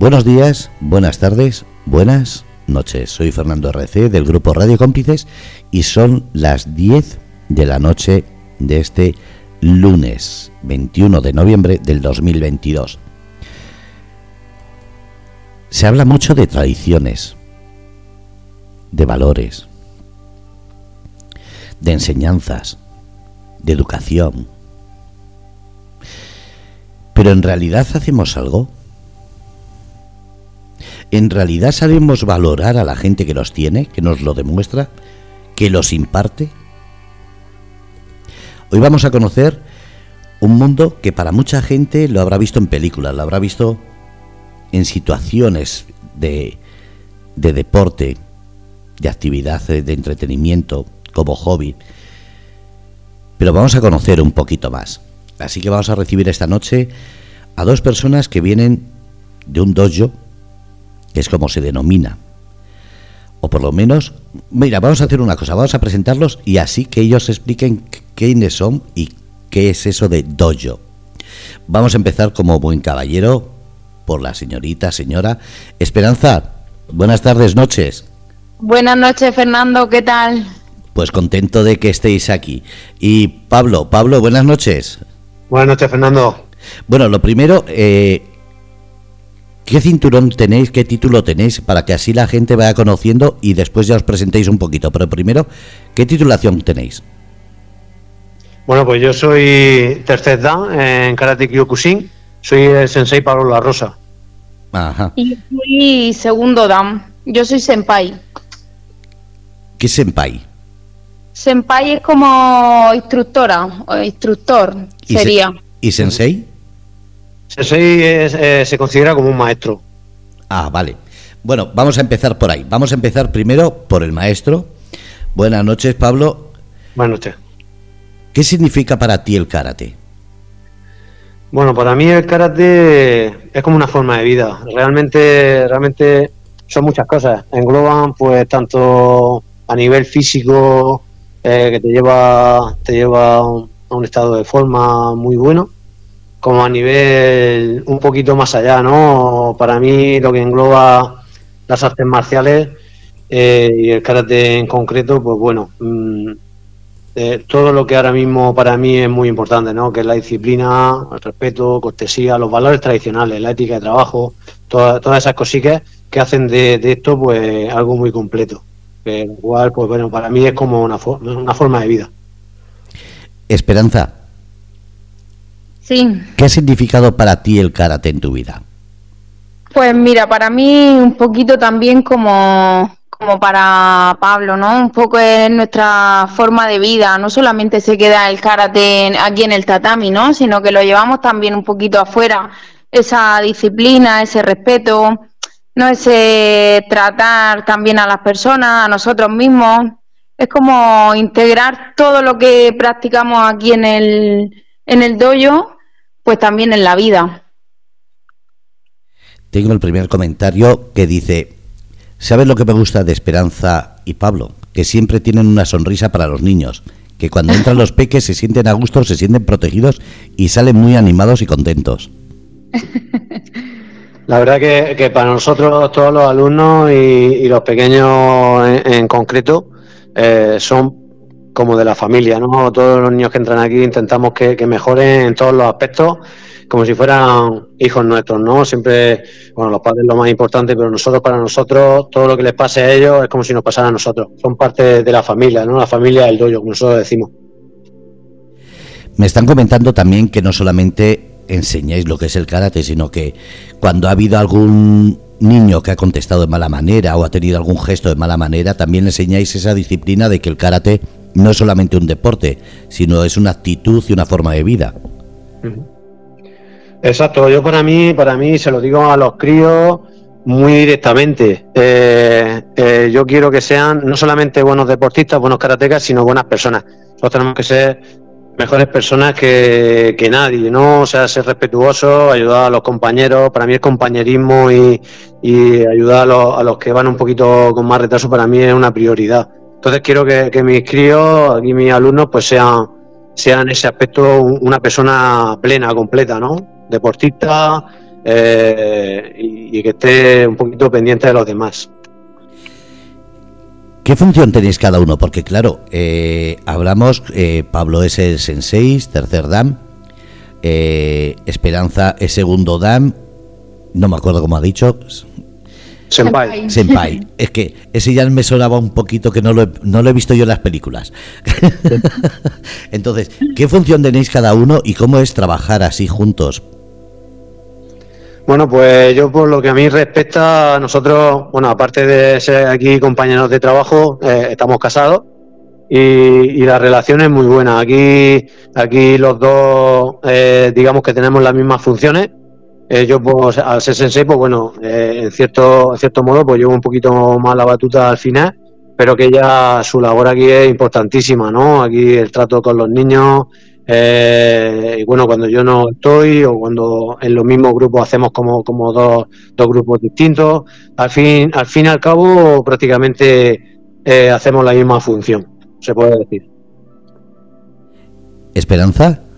Buenos días, buenas tardes, buenas noches. Soy Fernando RC del grupo Radio Cómplices y son las 10 de la noche de este lunes 21 de noviembre del 2022. Se habla mucho de tradiciones, de valores, de enseñanzas, de educación. Pero en realidad hacemos algo. ¿En realidad sabemos valorar a la gente que los tiene, que nos lo demuestra, que los imparte? Hoy vamos a conocer un mundo que para mucha gente lo habrá visto en películas, lo habrá visto en situaciones de, de deporte, de actividad, de entretenimiento, como hobby. Pero vamos a conocer un poquito más. Así que vamos a recibir esta noche a dos personas que vienen de un dojo, que es como se denomina. O por lo menos, mira, vamos a hacer una cosa, vamos a presentarlos y así que ellos expliquen quiénes son y qué es eso de dojo. Vamos a empezar como buen caballero por la señorita, señora Esperanza. Buenas tardes, noches. Buenas noches, Fernando, ¿qué tal? Pues contento de que estéis aquí. Y Pablo, Pablo, buenas noches. Buenas noches, Fernando. Bueno, lo primero, eh, ¿qué cinturón tenéis, qué título tenéis para que así la gente vaya conociendo y después ya os presentéis un poquito? Pero primero, ¿qué titulación tenéis? Bueno, pues yo soy tercer dan en Karate Kyokushin, soy el sensei Pablo La Rosa. Ajá. Y soy segundo dan, yo soy senpai. ¿Qué es senpai? Senpai es como instructora o instructor, sería. ¿Y sensei? Sensei eh, se considera como un maestro. Ah, vale. Bueno, vamos a empezar por ahí. Vamos a empezar primero por el maestro. Buenas noches, Pablo. Buenas noches. ¿Qué significa para ti el karate? Bueno, para mí el karate es como una forma de vida. Realmente, realmente son muchas cosas. Engloban, pues, tanto a nivel físico, eh, que te lleva, te lleva a un estado de forma muy bueno, como a nivel un poquito más allá, ¿no? Para mí lo que engloba las artes marciales eh, y el karate en concreto, pues bueno, mm, eh, todo lo que ahora mismo para mí es muy importante, ¿no? Que es la disciplina, el respeto, cortesía, los valores tradicionales, la ética de trabajo, todas esas cositas que hacen de, esto pues algo muy completo que igual, pues bueno, para mí es como una, una forma de vida. Esperanza. Sí. ¿Qué ha significado para ti el karate en tu vida? Pues mira, para mí un poquito también como, como para Pablo, ¿no? Un poco es nuestra forma de vida. No solamente se queda el karate aquí en el tatami, ¿no? Sino que lo llevamos también un poquito afuera. Esa disciplina, ese respeto, no es tratar también a las personas, a nosotros mismos, es como integrar todo lo que practicamos aquí en el, en el dojo, pues también en la vida. Tengo el primer comentario que dice, ¿sabes lo que me gusta de Esperanza y Pablo? Que siempre tienen una sonrisa para los niños, que cuando entran los peques se sienten a gusto, se sienten protegidos y salen muy animados y contentos. La verdad que, para nosotros todos los alumnos y, los pequeños en, concreto eh, son como de la familia, ¿no? Todos los niños que entran aquí intentamos que, mejoren en todos los aspectos como si fueran hijos nuestros, ¿no? Siempre, bueno, los padres es lo más importante, pero nosotros, para nosotros, todo lo que les pase a ellos es como si nos pasara a nosotros. Son parte de la familia, ¿no? La familia del doyo, como nosotros decimos. Me están comentando también que no solamente enseñáis lo que es el karate, sino que cuando ha habido algún niño que ha contestado de mala manera o ha tenido algún gesto de mala manera, también enseñáis esa disciplina de que el karate no es solamente un deporte, sino es una actitud y una forma de vida. Exacto, yo para mí, para mí se lo digo a los críos muy directamente. Eh, eh, yo quiero que sean no solamente buenos deportistas, buenos karatecas, sino buenas personas. Nosotros tenemos que ser mejores personas que, nadie, ¿no? O sea, ser respetuoso, ayudar a los compañeros, para mí el compañerismo y, ayudar a los, que van un poquito con más retraso para mí es una prioridad. Entonces quiero que, mis críos y mis alumnos pues sean, sean en ese aspecto una persona plena, completa, ¿no? Deportista, eh, y, que esté un poquito pendiente de los demás. ¿Qué función tenéis cada uno? Porque claro, eh, hablamos, eh, Pablo es el sensei, tercer dam, Esperanza es segundo dam, no me acuerdo cómo ha dicho, Senpai. Senpai. Es que ese ya me sonaba un poquito que no lo he, no lo he visto yo en las películas. Entonces, ¿qué función tenéis cada uno y cómo es trabajar así juntos? Bueno, pues yo por lo que a mí respecta, nosotros, bueno, aparte de ser aquí compañeros de trabajo, eh, estamos casados y, la relación es muy buena. Aquí, aquí los dos, eh, digamos que tenemos las mismas funciones eh, yo pues, al ser sensei, pues bueno, eh, en cierto en cierto modo, pues llevo un poquito más la batuta al final, pero que ya su labor aquí es importantísima, ¿no? Aquí el trato con los niños, eh, y bueno, cuando yo no estoy o cuando en los mismos grupos hacemos como, como dos, dos grupos distintos, al fin, al fin y al cabo prácticamente hacemos la misma función, se puede decir. ¿Esperanza?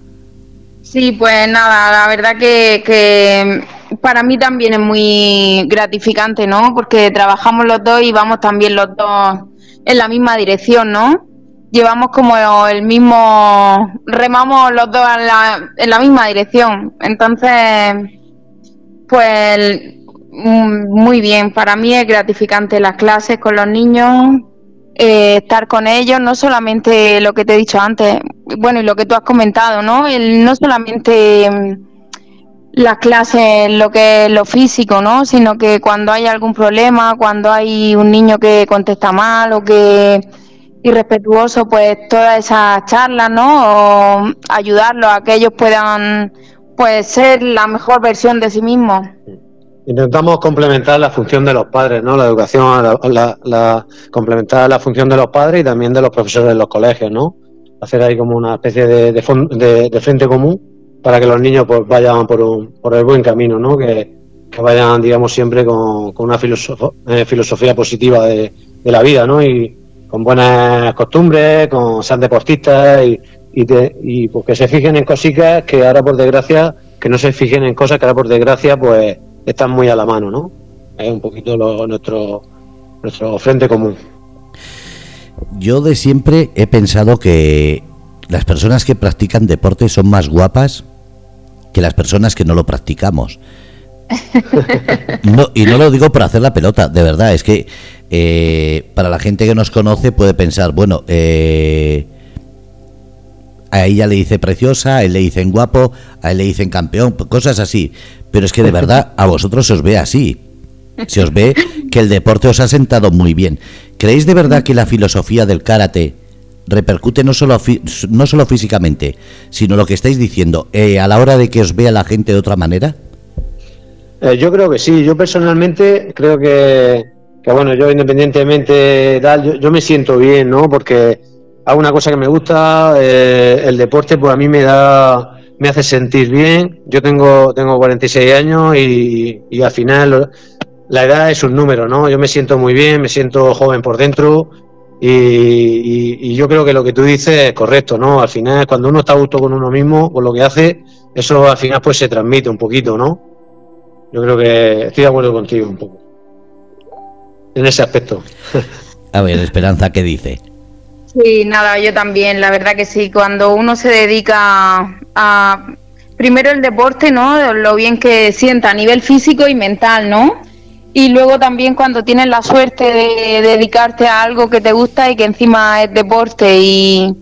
Sí, pues nada, la verdad que, para mí también es muy gratificante, ¿no? Porque trabajamos los dos y vamos también los dos en la misma dirección, ¿no? Llevamos como el mismo, remamos los dos en la, en la misma dirección. Entonces, pues mm, muy bien, para mí es gratificante las clases con los niños, eh, estar con ellos, no solamente lo que te he dicho antes, bueno, y lo que tú has comentado, ¿no? El, no solamente mm, las clases, lo que es lo físico, ¿no? Sino que cuando hay algún problema, cuando hay un niño que contesta mal o que irrespetuoso, pues todas esas charlas, ¿no? O ayudarlos a que ellos puedan, pues, ser la mejor versión de sí mismos. Intentamos complementar la función de los padres, ¿no? La educación, la, complementar la función de los padres y también de los profesores de los colegios, ¿no? Hacer ahí como una especie de, de, frente común para que los niños pues vayan por, un, por el buen camino, ¿no? Que, vayan, digamos, siempre con, una eh, filosofía positiva de, la vida, ¿no? Y con buenas costumbres, con sean deportistas y, y, y pues que se fijen en cositas que ahora por desgracia, que no se fijen en cosas que ahora por desgracia, pues están muy a la mano, ¿no? Es un poquito nuestro, nuestro frente común. Yo de siempre he pensado que las personas que practican deporte son más guapas que las personas que no lo practicamos. Y no lo digo por hacer la pelota, de verdad, es que eh, para la gente que nos conoce puede pensar, bueno, eh, a ella le dice preciosa, a él le dicen guapo, a él le dicen campeón, cosas así. Pero es que de verdad a vosotros se os ve así. Se os ve que el deporte os ha sentado muy bien. ¿Creéis de verdad que la filosofía del karate repercute no solo, no solo físicamente, sino lo que estáis diciendo, eh, a la hora de que os vea la gente de otra manera? Eh, yo creo que sí. Yo personalmente creo que, bueno, yo independientemente yo me siento bien, ¿no? Porque hago una cosa que me gusta, eh, el deporte pues a mí me da, me hace sentir bien. Yo tengo, tengo 46 años y, y al final la edad es un número, ¿no? Yo me siento muy bien, me siento joven por dentro y, y, yo creo que lo que tú dices es correcto, ¿no? Al final cuando uno está a gusto con uno mismo, con lo que hace, eso al final pues se transmite un poquito, ¿no? Yo creo que estoy de acuerdo contigo un poco. En ese aspecto. A ver, Esperanza, ¿qué dice? Sí, nada, yo también, la verdad que sí, cuando uno se dedica a, primero el deporte, ¿no? Lo bien que sienta a nivel físico y mental, ¿no? Y luego también cuando tienes la suerte de dedicarte a algo que te gusta y que encima es deporte y,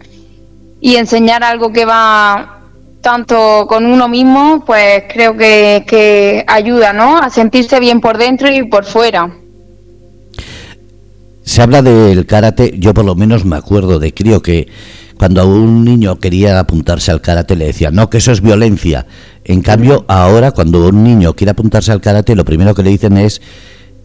y enseñar algo que va tanto con uno mismo, pues creo que, que ayuda, ¿no? A sentirse bien por dentro y por fuera. Se habla del karate, yo por lo menos me acuerdo de creo que cuando un niño quería apuntarse al karate le decía no, que eso es violencia. En cambio, ahora cuando un niño quiere apuntarse al karate, lo primero que le dicen es,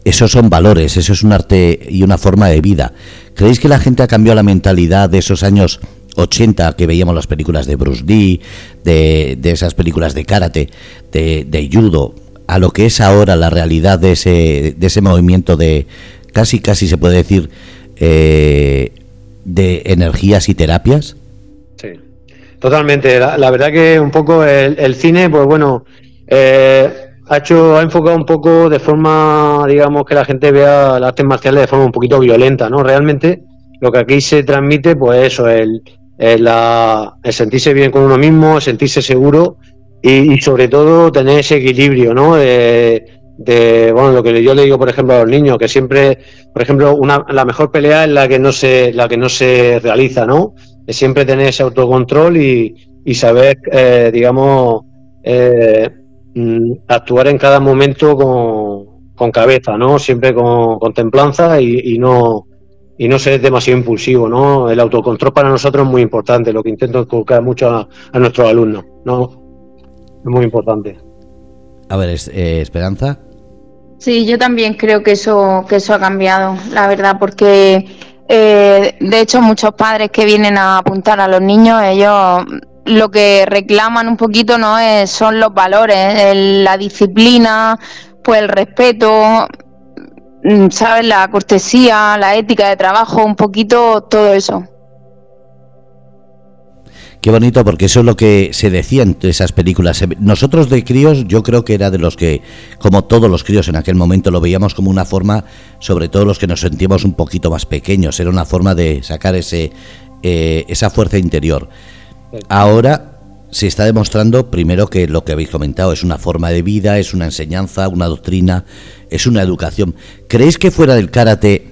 esos son valores, eso es un arte y una forma de vida. ¿Creéis que la gente ha cambiado la mentalidad de esos años 80 que veíamos las películas de Bruce Lee, de, esas películas de karate, de, de, judo, a lo que es ahora la realidad de ese, de ese movimiento de, casi, casi se puede decir, eh, de energías y terapias? Sí, totalmente. La, verdad que un poco el, cine, pues bueno, eh, ha hecho, ha enfocado un poco de forma, digamos, que la gente vea las artes marciales de forma un poquito violenta, ¿no? Realmente lo que aquí se transmite, pues eso, el, el, el sentirse bien con uno mismo, sentirse seguro y, sobre todo tener ese equilibrio, ¿no? De, bueno, lo que yo le digo, por ejemplo, a los niños, que siempre, por ejemplo, una, la mejor pelea es la que no se, la que no se realiza, ¿no? Es siempre tener ese autocontrol y, y saber, eh, digamos, eh, mm, actuar en cada momento con, con cabeza, ¿no? Siempre con, con templanza y, no y no ser demasiado impulsivo, ¿no? El autocontrol para nosotros es muy importante, lo que intento inculcar mucho a, a nuestros alumnos, ¿no? es muy importante. A ver, eh, Esperanza. Sí, yo también creo que eso, que eso ha cambiado, la verdad, porque eh, de hecho muchos padres que vienen a apuntar a los niños, ellos lo que reclaman un poquito no es, son los valores, la disciplina, pues el respeto, mm, sabes, la cortesía, la ética de trabajo, un poquito todo eso. Qué bonito, porque eso es lo que se decía en esas películas. Nosotros de críos, yo creo que era de los que, como todos los críos en aquel momento, lo veíamos como una forma, sobre todo los que nos sentíamos un poquito más pequeños, era una forma de sacar ese, eh, esa fuerza interior. Ahora se está demostrando, primero, que lo que habéis comentado es una forma de vida, es una enseñanza, una doctrina, es una educación. ¿Creéis que fuera del karate,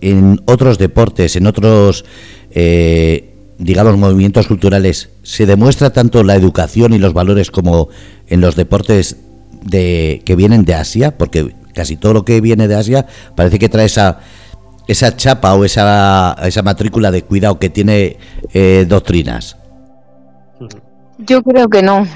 en otros deportes, en otros... Eh, digamos, movimientos culturales, ¿se demuestra tanto la educación y los valores como en los deportes de, que vienen de Asia? Porque casi todo lo que viene de Asia parece que trae esa, esa chapa o esa, esa matrícula de cuidado que tiene eh, doctrinas. Yo creo que no.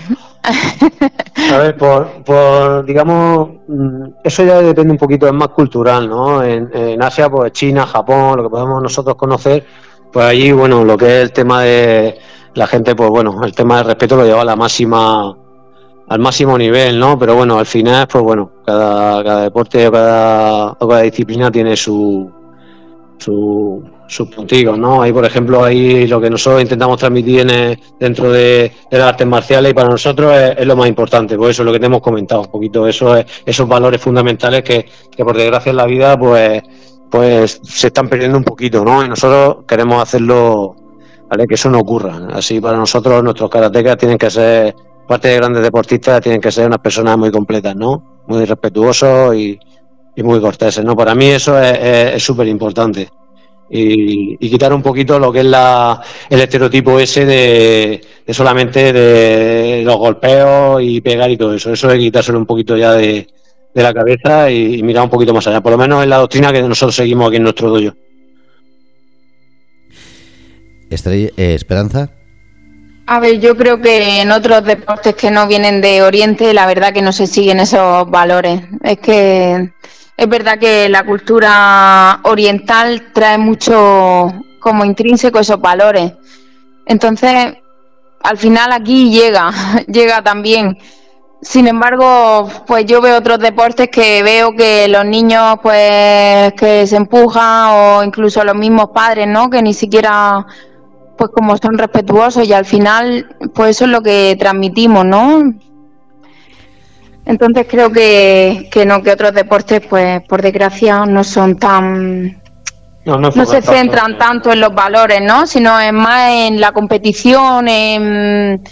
A ver, por, por, digamos, mm, eso ya depende un poquito, es más cultural, ¿no? En, en Asia, pues China, Japón, lo que podemos nosotros conocer, pues allí, bueno, lo que es el tema de la gente, pues bueno, el tema del respeto lo lleva a la máxima, al máximo nivel, ¿no? Pero bueno, al final, pues bueno, cada, cada deporte o cada, disciplina tiene su, su, sus puntos, ¿no? Ahí, por ejemplo, ahí lo que nosotros intentamos transmitir en dentro de, las artes marciales y para nosotros es, lo más importante, pues eso es lo que te hemos comentado, un poquito, eso esos valores fundamentales que, que por desgracia en la vida, pues pues se están perdiendo un poquito, ¿no? Y nosotros queremos hacerlo, ¿vale? Que eso no ocurra. Así para nosotros, nuestros karatecas tienen que ser, parte de grandes deportistas, tienen que ser unas personas muy completas, ¿no? Muy respetuosos y, muy corteses, ¿no? Para mí eso es súper importante. Y, quitar un poquito lo que es la, el estereotipo ese de, de, solamente de los golpeos y pegar y todo eso. Eso es quitárselo un poquito ya de, de la cabeza y, mirar un poquito más allá, por lo menos en la doctrina que nosotros seguimos aquí en nuestro dojo. Estrella, eh, Esperanza. A ver, yo creo que en otros deportes que no vienen de Oriente, la verdad que no se siguen esos valores. Es que es verdad que la cultura oriental trae mucho como intrínseco esos valores. Entonces, al final aquí llega, llega también. Sin embargo, pues yo veo otros deportes que veo que los niños pues que se empujan o incluso los mismos padres, ¿no? Que ni siquiera pues como son respetuosos y al final pues eso es lo que transmitimos, ¿no? Entonces creo que, que no, que otros deportes pues por desgracia no son tan... No, no se centran tanto en los valores, ¿no? Sino es más en la competición, en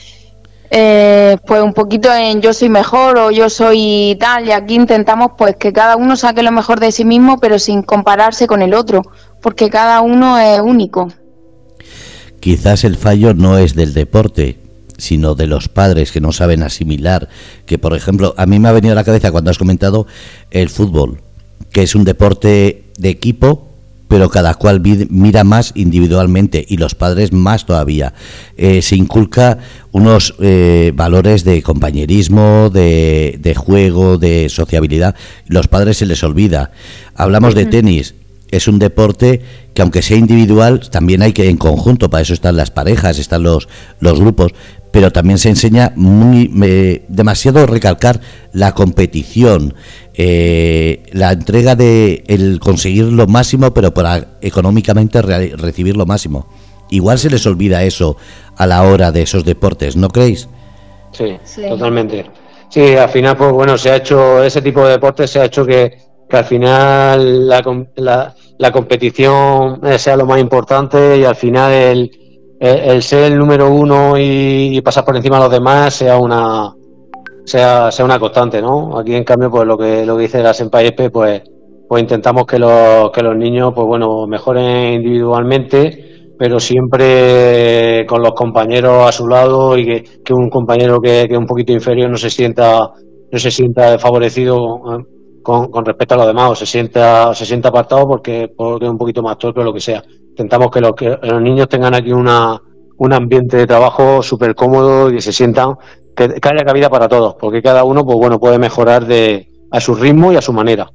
eh, pues un poquito en yo soy mejor o yo soy tal y aquí intentamos pues que cada uno saque lo mejor de sí mismo pero sin compararse con el otro porque cada uno es único. Quizás el fallo no es del deporte, sino de los padres que no saben asimilar, que por ejemplo, a mí me ha venido a la cabeza cuando has comentado el fútbol, que es un deporte de equipo, pero cada cual mira más individualmente y los padres más todavía. Eh, se inculca unos eh, valores de compañerismo, de, de, juego, de sociabilidad. Los padres se les olvida. Hablamos de tenis. Es un deporte que aunque sea individual, también hay que en conjunto, para eso están las parejas, están los, los grupos, pero también se enseña muy demasiado recalcar la competición, eh, la entrega de el conseguir lo máximo, pero para económicamente recibir lo máximo. Igual se les olvida eso a la hora de esos deportes, ¿no creéis? Sí, totalmente. Sí, al final, pues bueno, se ha hecho ese tipo de deporte, se ha hecho que, que al final la, la, la, competición eh, sea lo más importante y al final el, el, ser el número uno y, pasar por encima de los demás sea una sea, sea una constante, ¿no? Aquí en cambio, pues lo que lo que dice la Senpai pues pues intentamos que los, que los niños, pues bueno, mejoren individualmente, pero siempre con los compañeros a su lado y que, un compañero que, que, es un poquito inferior no se sienta no se sienta favorecido ¿eh? con, respecto a los demás o se sienta se sienta apartado porque, porque es un poquito más torpe o lo que sea. Intentamos que los, que los niños tengan aquí una, un ambiente de trabajo súper cómodo y que se sientan que, que haya cabida para todos, porque cada uno pues bueno puede mejorar de, a su ritmo y a su manera.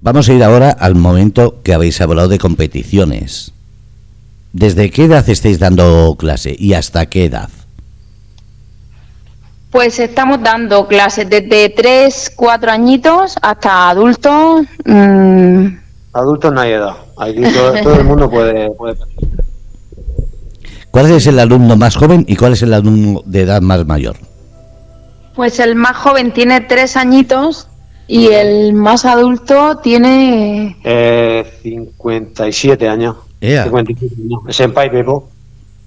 Vamos a ir ahora al momento que habéis hablado de competiciones. ¿Desde qué edad estáis dando clase y hasta qué edad? Pues estamos dando clases desde 3, 4 añitos hasta adultos. Mmm... Adultos no hay edad. Aquí todo, el mundo puede, puede. ¿Cuál es el alumno más joven y cuál es el alumno de edad más mayor? Pues el más joven tiene 3 añitos y el más adulto tiene... Eh, 57 años. Yeah. 57 años. Es en Pai Pepo.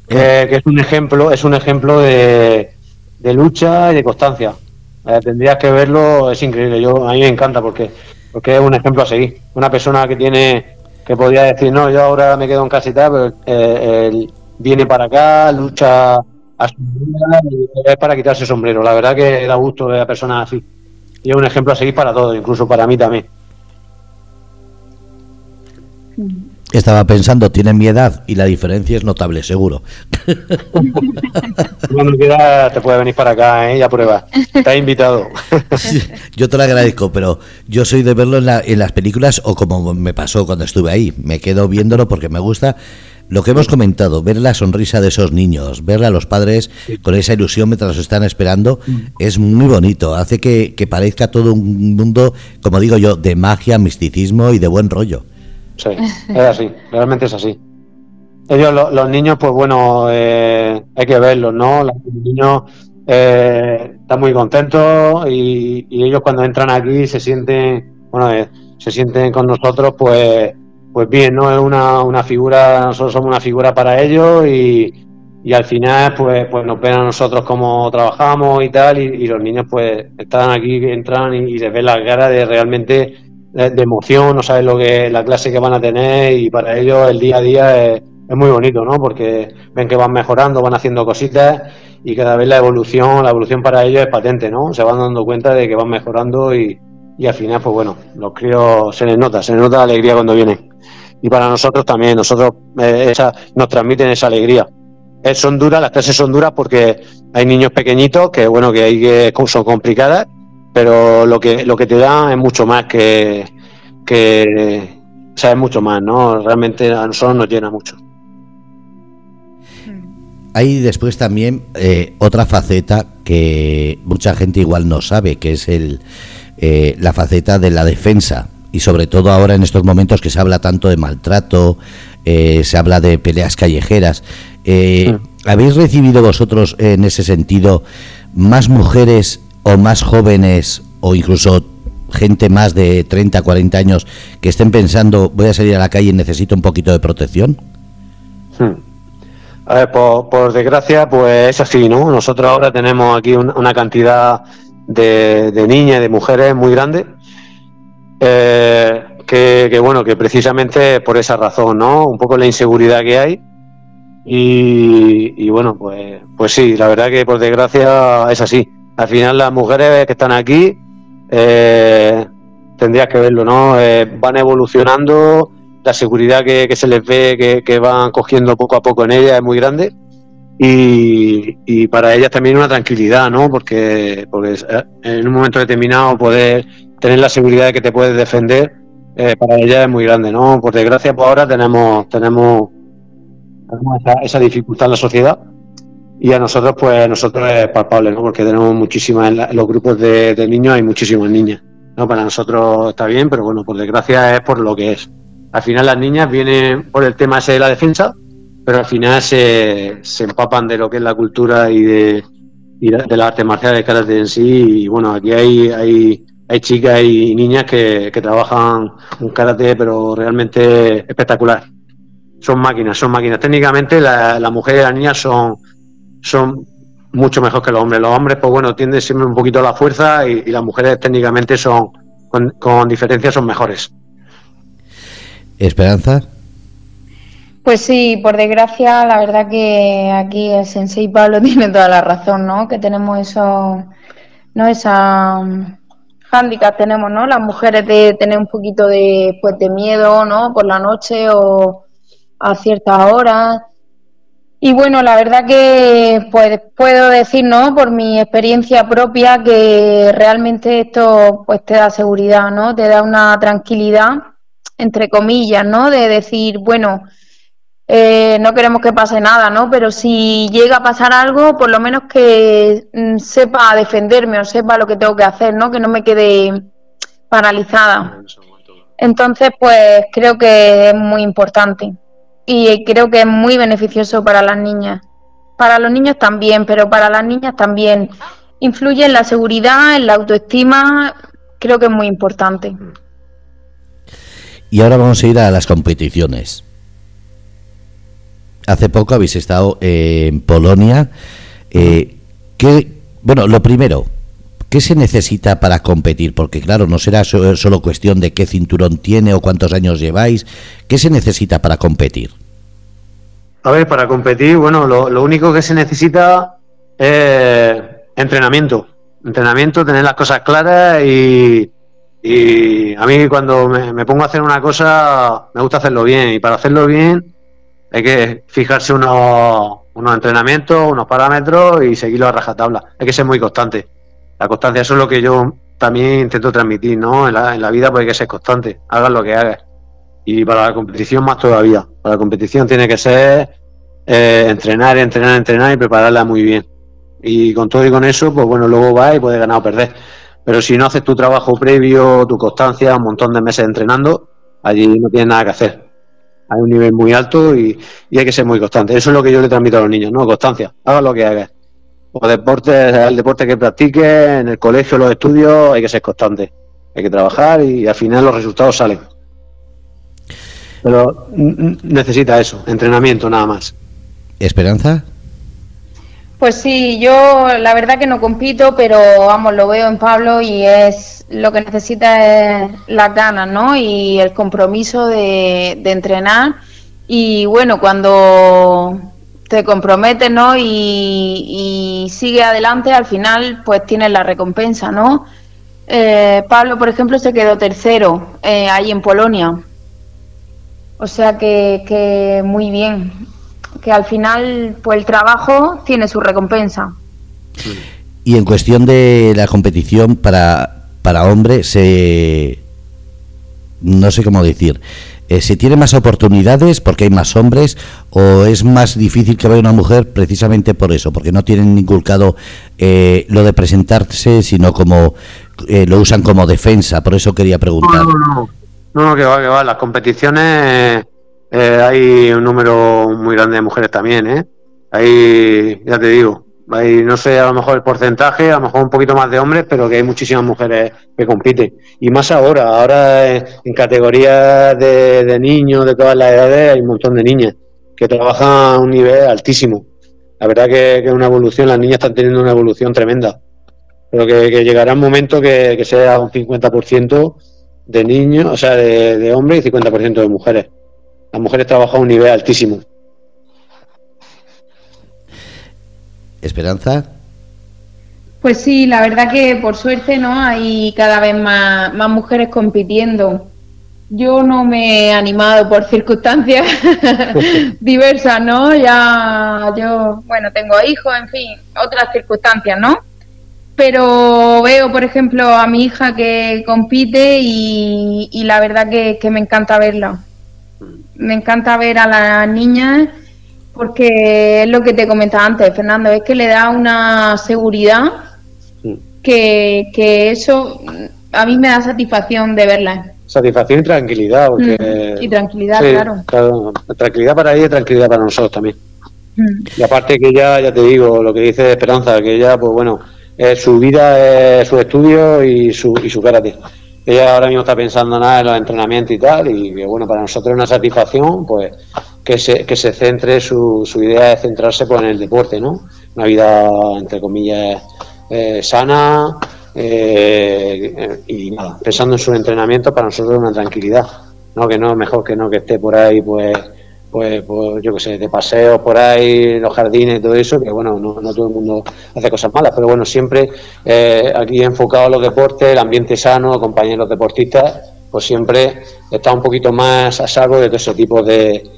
Que, es un ejemplo, es un ejemplo de, de lucha y de constancia. Eh, tendrías que verlo, es increíble. Yo a mí me encanta porque porque es un ejemplo a seguir. Una persona que tiene que podría decir no, yo ahora me quedo en casa y tal, pero eh, él viene para acá, lucha a su vida y es para quitarse el sombrero. La verdad que da gusto ver a personas así y es un ejemplo a seguir para todos, incluso para mí también. Estaba pensando, tienen mi edad y la diferencia es notable, seguro. Cuando quieras te puedes venir para acá, ¿eh? Ya prueba. Estás invitado. yo te lo agradezco, pero yo soy de verlo en, en las películas o como me pasó cuando estuve ahí. Me quedo viéndolo porque me gusta lo que hemos comentado, ver la sonrisa de esos niños, ver a los padres con esa ilusión mientras los están esperando, es muy bonito. Hace que, parezca todo un mundo, como digo yo, de magia, misticismo y de buen rollo. Sí, es así, realmente es así. Ellos, los, niños, pues bueno, eh, hay que verlos, ¿no? Los niños eh, están muy contentos y, ellos cuando entran aquí se sienten, bueno, eh, se sienten con nosotros, pues pues bien, ¿no? Es una, una figura, nosotros somos una figura para ellos y, y al final pues, pues nos ven a nosotros cómo trabajamos y tal y, los niños pues están aquí, entran y, les ven la cara de realmente de, emoción, no saben lo que la clase que van a tener y para ellos el día a día es, es muy bonito, ¿no? Porque ven que van mejorando, van haciendo cositas y cada vez la evolución, la evolución para ellos es patente, ¿no? Se van dando cuenta de que van mejorando y, y al final, pues bueno, los críos se les nota, se les nota la alegría cuando vienen y para nosotros también, nosotros eh, esa, nos transmiten esa alegría. Eh, son duras, las clases son duras porque hay niños pequeñitos que bueno que hay que son complicadas, pero lo que lo que te dan es mucho más que que o sea, es mucho más, ¿no? Realmente a nosotros nos llena mucho. Hay después también eh, otra faceta que mucha gente igual no sabe, que es el, la faceta de la defensa y sobre todo ahora en estos momentos que se habla tanto de maltrato, eh, se habla de peleas callejeras. Eh, ¿Habéis recibido vosotros en ese sentido más mujeres o más jóvenes o incluso gente más de 30, 40 años que estén pensando voy a salir a la calle y necesito un poquito de protección? Hmm. A ver, por, desgracia, pues es así, ¿no? Nosotros ahora tenemos aquí una cantidad de, niñas y de mujeres muy grande eh, que, bueno, que precisamente por esa razón, ¿no? Un poco la inseguridad que hay. Y, bueno, pues, pues sí, la verdad que por desgracia es así. Al final las mujeres que están aquí, eh, tendrías que verlo, ¿no? Eh, van evolucionando, la seguridad que, se les ve que, van cogiendo poco a poco en ellas es muy grande. Y, para ellas también una tranquilidad, ¿no? Porque, porque en un momento determinado poder tener la seguridad de que te puedes defender, eh, para ella es muy grande, ¿no? Por desgracia, por ahora tenemos, tenemos, esa, dificultad en la sociedad y a nosotros, pues, nosotros es palpable, ¿no? Porque tenemos muchísimas, en, los grupos de, niños hay muchísimas niñas, ¿no? Para nosotros está bien, pero bueno, por desgracia es por lo que es. Al final las niñas vienen por el tema ese de la defensa, pero al final se, se empapan de lo que es la cultura y de, y de, las artes marciales karate en sí. Y bueno, aquí hay, hay, hay chicas y niñas que, que trabajan un karate, pero realmente espectacular. Son máquinas, son máquinas. Técnicamente las mujeres y las niñas son, son mucho mejor que los hombres. Los hombres, pues bueno, tienden siempre un poquito a la fuerza y, las mujeres técnicamente son, con, con diferencia, son mejores. Esperanza. Pues sí, por desgracia, la verdad que aquí el Sensei Pablo tiene toda la razón, ¿no? Que tenemos eso, ¿no? Esa um, handicap tenemos, ¿no? Las mujeres de tener un poquito de, pues, de miedo, ¿no? Por la noche o a ciertas horas. Y bueno, la verdad que pues puedo decir, ¿no? Por mi experiencia propia que realmente esto pues te da seguridad, ¿no? Te da una tranquilidad, entre comillas, ¿no? De decir, bueno, eh, no queremos que pase nada, ¿no? Pero si llega a pasar algo, por lo menos que mm, sepa defenderme o sepa lo que tengo que hacer, ¿no? Que no me quede paralizada. Entonces, pues creo que es muy importante y creo que es muy beneficioso para las niñas. Para los niños también, pero para las niñas también. Influye en la seguridad, en la autoestima, creo que es muy importante. Y ahora vamos a ir a las competiciones. Hace poco habéis estado en Polonia. Eh, bueno, lo primero, ¿qué se necesita para competir? Porque claro, no será solo cuestión de qué cinturón tiene o cuántos años lleváis. ¿Qué se necesita para competir? A ver, para competir, bueno, lo, único que se necesita es entrenamiento. Entrenamiento, tener las cosas claras y, a mí cuando me, me pongo a hacer una cosa me gusta hacerlo bien y para hacerlo bien hay que fijarse unos, unos entrenamientos, unos parámetros y seguirlo a rajatabla. Hay que ser muy constante. La constancia, eso es lo que yo también intento transmitir, ¿no? En la, en la vida pues hay que ser constante, hagas lo que hagas. Y para la competición más todavía. Para la competición tiene que ser eh, entrenar, entrenar, entrenar y prepararla muy bien. Y con todo y con eso, pues bueno, luego va y puedes ganar o perder. Pero si no haces tu trabajo previo, tu constancia, un montón de meses entrenando, allí no tienes nada que hacer hay un nivel muy alto y, hay que ser muy constante. Eso es lo que yo le transmito a los niños, ¿no? Constancia. Haga lo que hagas. O deporte, el deporte que practiques, en el colegio, los estudios, hay que ser constante. Hay que trabajar y al final los resultados salen. Pero necesita eso, entrenamiento nada más. ¿Esperanza? Pues sí, yo la verdad que no compito, pero vamos, lo veo en Pablo y es lo que necesita es las ganas, ¿no? Y el compromiso de, entrenar. Y bueno, cuando te comprometes, ¿no? Y, sigue adelante, al final pues tienes la recompensa, ¿no? Eh, Pablo, por ejemplo, se quedó tercero eh, ahí en Polonia. O sea que, que muy bien que al final pues el trabajo tiene su recompensa. Y en cuestión de la competición para, para hombres, se, no sé cómo decir, eh, ¿se tiene más oportunidades porque hay más hombres o es más difícil que vaya una mujer precisamente por eso, porque no tienen inculcado eh, lo de presentarse, sino como eh, lo usan como defensa? Por eso quería preguntar. No, no, no, no, que va, que va. Las competiciones eh, hay un número muy grande de mujeres también, ¿eh? Hay, ya te digo, hay, no sé, a lo mejor el porcentaje, a lo mejor un poquito más de hombres, pero que hay muchísimas mujeres que compiten. Y más ahora, ahora en categorías de, niños, de todas las edades, hay un montón de niñas que trabajan a un nivel altísimo. La verdad que es una evolución, las niñas están teniendo una evolución tremenda. Pero que, llegará un momento que, sea un 50% de niños, o sea, de, de hombres y 50% de mujeres las mujeres trabajan a un nivel altísimo. ¿Esperanza? Pues sí, la verdad que por suerte no hay cada vez más, más mujeres compitiendo. Yo no me he animado por circunstancias diversas, ¿no? Ya yo, bueno, tengo hijos, en fin, otras circunstancias, ¿no? Pero veo, por ejemplo, a mi hija que compite y, y la verdad que, que me encanta verla me encanta ver a las niñas porque es lo que te comentaba antes, Fernando, es que le da una seguridad que, eso a mí me da satisfacción de verlas. Satisfacción y tranquilidad. Porque, mm, y tranquilidad, claro. Tranquilidad para ella y tranquilidad para nosotros también. Mm. Y aparte que ya, ya te digo, lo que dice Esperanza, que ella, pues bueno, su vida es su estudio y su, y su karate. Ella ahora mismo está pensando nada en los entrenamientos y tal, y bueno, para nosotros es una satisfacción, pues que se, que se centre, su, su idea de centrarse pues, en el deporte, ¿no? Una vida, entre comillas, eh, sana eh, y nada, pensando en su entrenamiento para nosotros es una tranquilidad, ¿no? Que no es mejor que no que esté por ahí, pues pues, pues yo qué sé, de paseo por ahí, los jardines y todo eso, que bueno, no, todo el mundo hace cosas malas, pero bueno, siempre eh, aquí enfocado a los deportes, el ambiente sano, compañeros deportistas, pues siempre está un poquito más a salvo de todo ese tipo de,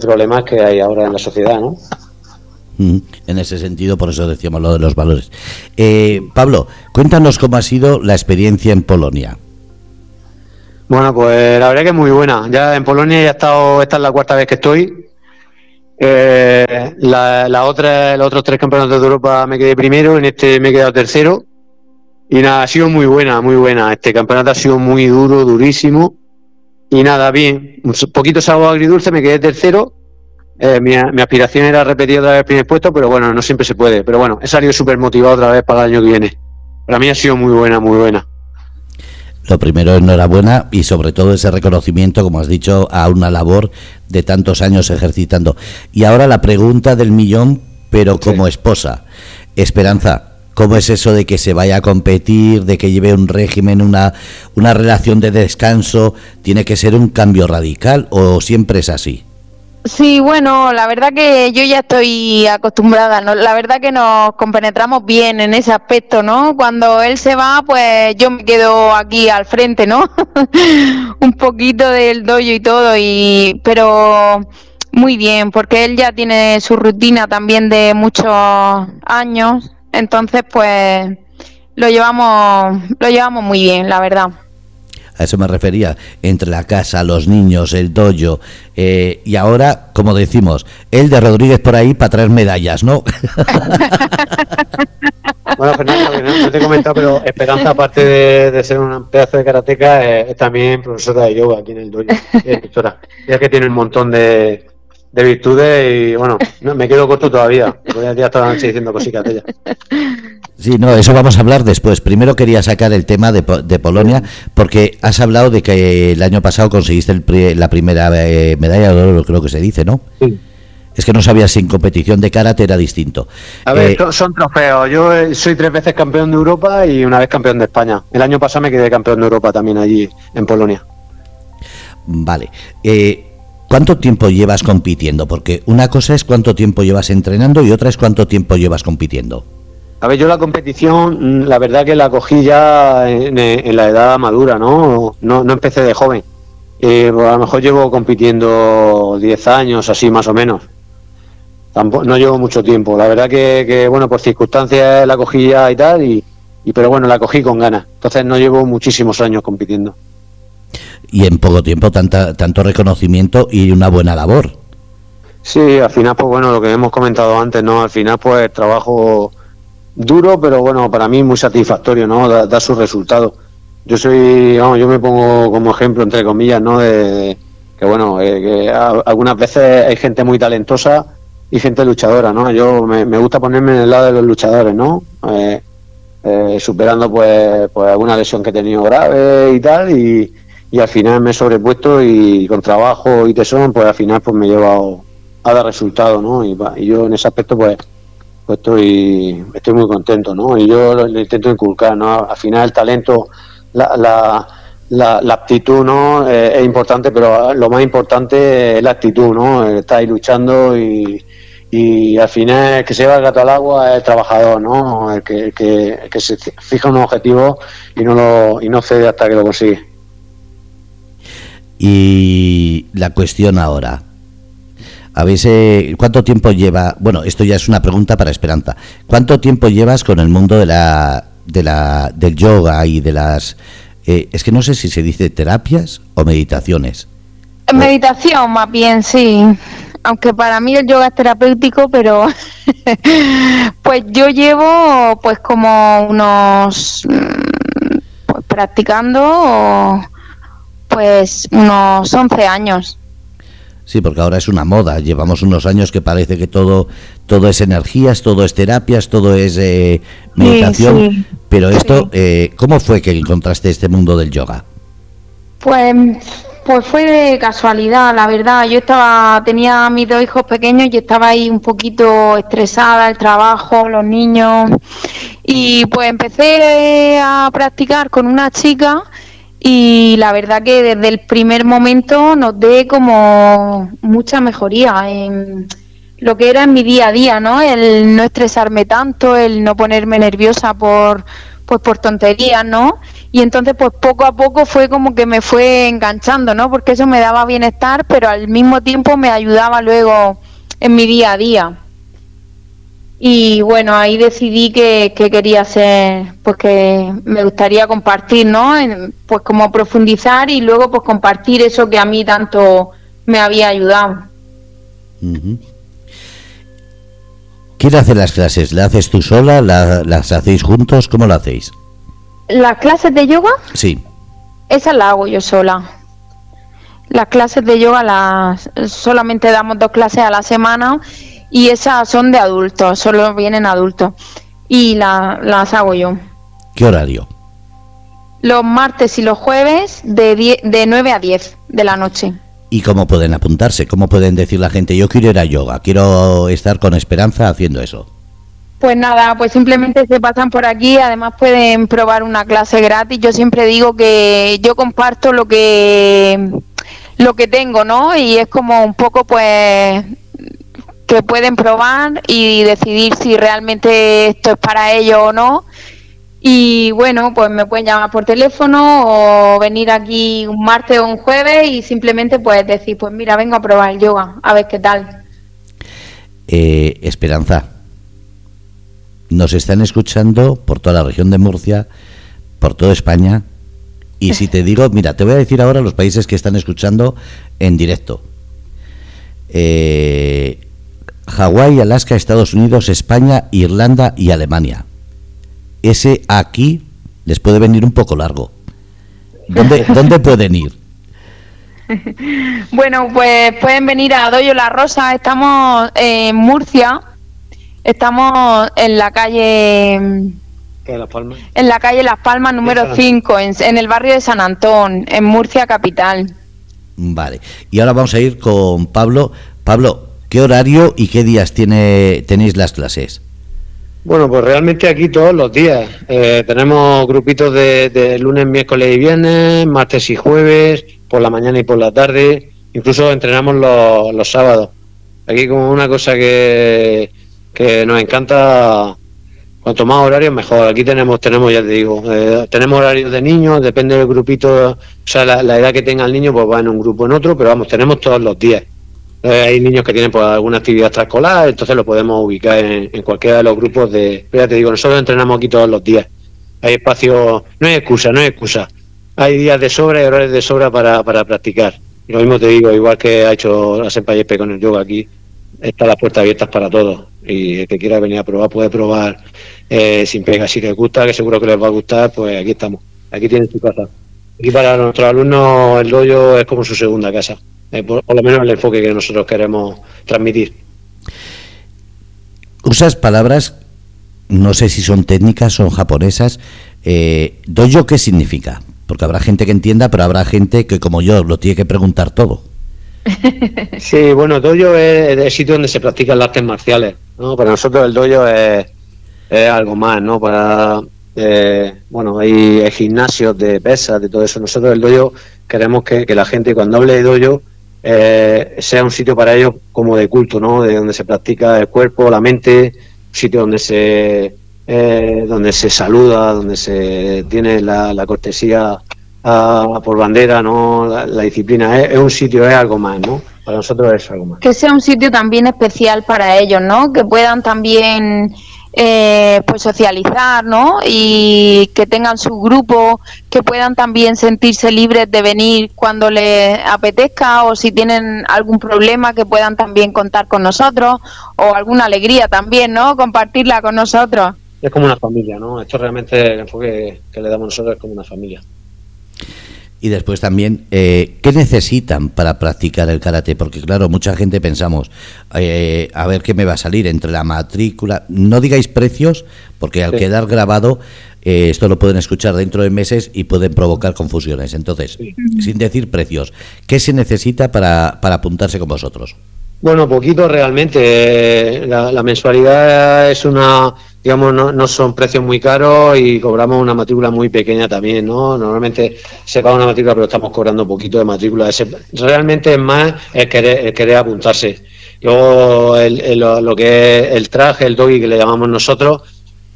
problemas que hay ahora en la sociedad, ¿no? Mm, en ese sentido, por eso decíamos lo de los valores. Eh, Pablo, cuéntanos cómo ha sido la experiencia en Polonia. Bueno, pues la verdad que es muy buena. Ya en Polonia ya he estado, esta es la cuarta vez que estoy. Eh, la, otra, los otros tres campeonatos de Europa me quedé primero, en este me he quedado tercero. Y nada, ha sido muy buena, muy buena. Este campeonato ha sido muy duro, durísimo. Y nada, bien. Un poquito salvo agridulce, me quedé tercero. Eh, mi, mi, aspiración era repetir otra vez el primer puesto, pero bueno, no siempre se puede. Pero bueno, he salido súper motivado otra vez para el año que viene. Para mí ha sido muy buena, muy buena. Lo primero, enhorabuena y sobre todo ese reconocimiento, como has dicho, a una labor de tantos años ejercitando. Y ahora la pregunta del millón, pero como esposa. Esperanza, ¿cómo es eso de que se vaya a competir, de que lleve un régimen, una, una relación de descanso? ¿Tiene que ser un cambio radical o siempre es así? Sí, bueno, la verdad que yo ya estoy acostumbrada, ¿no? la verdad que nos compenetramos bien en ese aspecto, ¿no? Cuando él se va, pues yo me quedo aquí al frente, ¿no? Un poquito del dojo y todo, y pero muy bien, porque él ya tiene su rutina también de muchos años, entonces pues lo llevamos, lo llevamos muy bien, la verdad a eso me refería, entre la casa, los niños, el dojo, eh, y ahora, como decimos, el de Rodríguez por ahí para traer medallas, ¿no? bueno, Fernando, no te he comentado, pero Esperanza, aparte de, ser un pedazo de karateca, es, también profesora de yoga aquí en el dojo, es Ya que tiene un montón de, de virtudes y bueno, me quedo corto todavía. Ya estaban diciendo cositas de ella. Sí, no, eso vamos a hablar después. Primero quería sacar el tema de, de Polonia, porque has hablado de que el año pasado conseguiste el, la primera eh, medalla de oro, creo que se dice, ¿no? Sí. Es que no sabías si en competición de karate era distinto. A ver, eh, son trofeos. Yo eh, soy tres veces campeón de Europa y una vez campeón de España. El año pasado me quedé campeón de Europa también allí en Polonia. Vale. ¿Cuánto tiempo llevas compitiendo? Porque una cosa es cuánto tiempo llevas entrenando y otra es cuánto tiempo llevas compitiendo. A ver, yo la competición, mm, la verdad que la cogí ya en, la edad madura, ¿no? No, no empecé de joven. Eh, pues a lo mejor llevo compitiendo 10 años, así más o menos. No llevo mucho tiempo. La verdad que, bueno, por circunstancias la cogí ya y tal, y, pero bueno, la cogí con ganas. Entonces no llevo muchísimos años compitiendo. Y en poco tiempo tanta, tanto reconocimiento y una buena labor. Sí, al final, pues bueno, lo que hemos comentado antes, ¿no? Al final, pues trabajo duro, pero bueno, para mí muy satisfactorio, ¿no? Da, su resultado. Yo soy, vamos, yo me pongo como ejemplo, entre comillas, ¿no? De, que bueno, eh, que algunas veces hay gente muy talentosa y gente luchadora, ¿no? Yo me, gusta ponerme en el lado de los luchadores, ¿no? Eh, eh, superando pues, pues alguna lesión que he tenido grave y tal, y, y al final me he sobrepuesto y con trabajo y tesón, pues al final pues me he llevado a dar resultado, ¿no? Y, y yo en ese aspecto pues pues estoy, estoy muy contento, ¿no? Y yo lo, intento inculcar, ¿no? Al final el talento, la, la, la, aptitud, ¿no? Eh, es importante, pero lo más importante es la actitud, ¿no? Estar ahí luchando y, y al final el que se lleva el gato al agua es el trabajador, ¿no? El que, que, que se fija un objetivo y no, lo, y no cede hasta que lo consigue. Y la cuestión ahora, a veces, ¿cuánto tiempo lleva? Bueno, esto ya es una pregunta para Esperanza. ¿Cuánto tiempo llevas con el mundo de la, de la, del yoga y de las... Eh, es que no sé si se dice terapias o meditaciones. Meditación, más bien, sí. Aunque para mí el yoga es terapéutico, pero pues yo llevo pues como unos pues, practicando pues unos 11 años. Sí, porque ahora es una moda. Llevamos unos años que parece que todo, todo es energías, todo es terapias, todo es eh, meditación. Pero esto, eh, ¿cómo fue que encontraste este mundo del yoga? Pues, pues fue de casualidad, la verdad. Yo estaba, tenía mis dos hijos pequeños y estaba ahí un poquito estresada, el trabajo, los niños. Y pues empecé a practicar con una chica y la verdad que desde el primer momento noté como mucha mejoría en lo que era en mi día a día, ¿no? El no estresarme tanto, el no ponerme nerviosa por pues por tonterías, ¿no? Y entonces pues poco a poco fue como que me fue enganchando, ¿no? Porque eso me daba bienestar, pero al mismo tiempo me ayudaba luego en mi día a día y bueno, ahí decidí que, quería hacer, pues que me gustaría compartir, ¿no? pues como profundizar y luego pues compartir eso que a mí tanto me había ayudado. ¿Quién hace las clases? ¿La haces tú sola? ¿Las hacéis juntos? ¿Cómo lo hacéis? ¿Las clases de yoga? Sí. Esas las hago yo sola. Las clases de yoga las solamente damos dos clases a la semana y esas son de adultos, solo vienen adultos y las hago yo. ¿Qué horario? Los martes y los jueves de, de 9 a 10 de la noche. ¿Y cómo pueden apuntarse? ¿Cómo pueden decir la gente, yo quiero ir a yoga, quiero estar con esperanza haciendo eso? Pues nada, pues simplemente se pasan por aquí, además pueden probar una clase gratis. Yo siempre digo que yo comparto lo que lo que tengo, ¿no? Y es como un poco pues que pueden probar y decidir si realmente esto es para ellos o no. Y bueno, pues me pueden llamar por teléfono o venir aquí un martes o un jueves y simplemente pues decir, pues mira, vengo a probar el yoga, a ver qué tal. Eh, Esperanza, nos están escuchando por toda la región de Murcia, por toda España. Y si te digo, mira, te voy a decir ahora los países que están escuchando en directo. Eh, Hawái, Alaska, Estados Unidos, España, Irlanda y Alemania. Ese aquí les puede venir un poco largo. ¿Dónde, ¿dónde pueden ir? Bueno, pues pueden venir a Doyo La Rosa. Estamos en Murcia. Estamos en la calle. En la calle Las Palmas número 5, en, en, el barrio de San Antón, en Murcia capital. Vale. Y ahora vamos a ir con Pablo. Pablo, ¿Qué horario y qué días tiene, tenéis las clases? Bueno, pues realmente aquí todos los días. Eh, tenemos grupitos de, lunes, miércoles y viernes, martes y jueves, por la mañana y por la tarde. Incluso entrenamos los, los sábados. Aquí como una cosa que, que nos encanta, cuanto más horarios mejor. Aquí tenemos, tenemos ya te digo, eh, tenemos horarios de niños, depende del grupito, o sea, la, la edad que tenga el niño, pues va en un grupo o en otro, pero vamos, tenemos todos los días. Hay niños que tienen pues, alguna actividad extraescolar, entonces lo podemos ubicar en, cualquiera de los grupos de... Pero ya te digo, nosotros entrenamos aquí todos los días. Hay espacio, no hay excusa, no hay excusa. Hay días de sobra y horarios de sobra para, para practicar. Y lo mismo te digo, igual que ha hecho la Senpayepe con el yoga aquí, están las puertas abiertas para todos. Y el que quiera venir a probar puede probar eh, sin pega. Si les gusta, que seguro que les va a gustar, pues aquí estamos. Aquí tienen su casa. Y para nuestros alumnos el dojo es como su segunda casa. Eh, por, lo menos el enfoque que nosotros queremos transmitir. Usas palabras, no sé si son técnicas, son japonesas. Eh, ¿Doyo qué significa? Porque habrá gente que entienda, pero habrá gente que, como yo, lo tiene que preguntar todo. Sí, bueno, dojo es el sitio donde se practican las artes marciales. ¿no? Para nosotros el dojo es, algo más, ¿no? Para, eh, bueno, hay, gimnasios de pesas, de todo eso. Nosotros el dojo queremos que, que la gente cuando hable de dojo eh, sea un sitio para ellos como de culto, ¿no? De donde se practica el cuerpo, la mente, un sitio donde se eh, donde se saluda, donde se tiene la, cortesía por bandera, ¿no? La, disciplina es, un sitio, es algo más, ¿no? Para nosotros es algo más. Que sea un sitio también especial para ellos, ¿no? Que puedan también eh, pues socializar, ¿no? Y que tengan su grupo, que puedan también sentirse libres de venir cuando les apetezca o si tienen algún problema que puedan también contar con nosotros o alguna alegría también, ¿no? Compartirla con nosotros. Es como una familia, ¿no? Esto realmente el enfoque que le damos nosotros es como una familia. Y después también, eh, ¿qué necesitan para practicar el karate? Porque claro, mucha gente pensamos, eh, a ver qué me va a salir entre la matrícula. No digáis precios, porque al quedar grabado, eh, esto lo pueden escuchar dentro de meses y pueden provocar confusiones. Entonces, sin decir precios, ¿qué se necesita para, para apuntarse con vosotros? Bueno, poquito realmente. La, mensualidad es una, digamos, no, no, son precios muy caros y cobramos una matrícula muy pequeña también, ¿no? Normalmente se paga una matrícula, pero estamos cobrando poquito de matrícula. realmente es más el querer, querer apuntarse. Luego, lo, que es el traje, el doggy que le llamamos nosotros,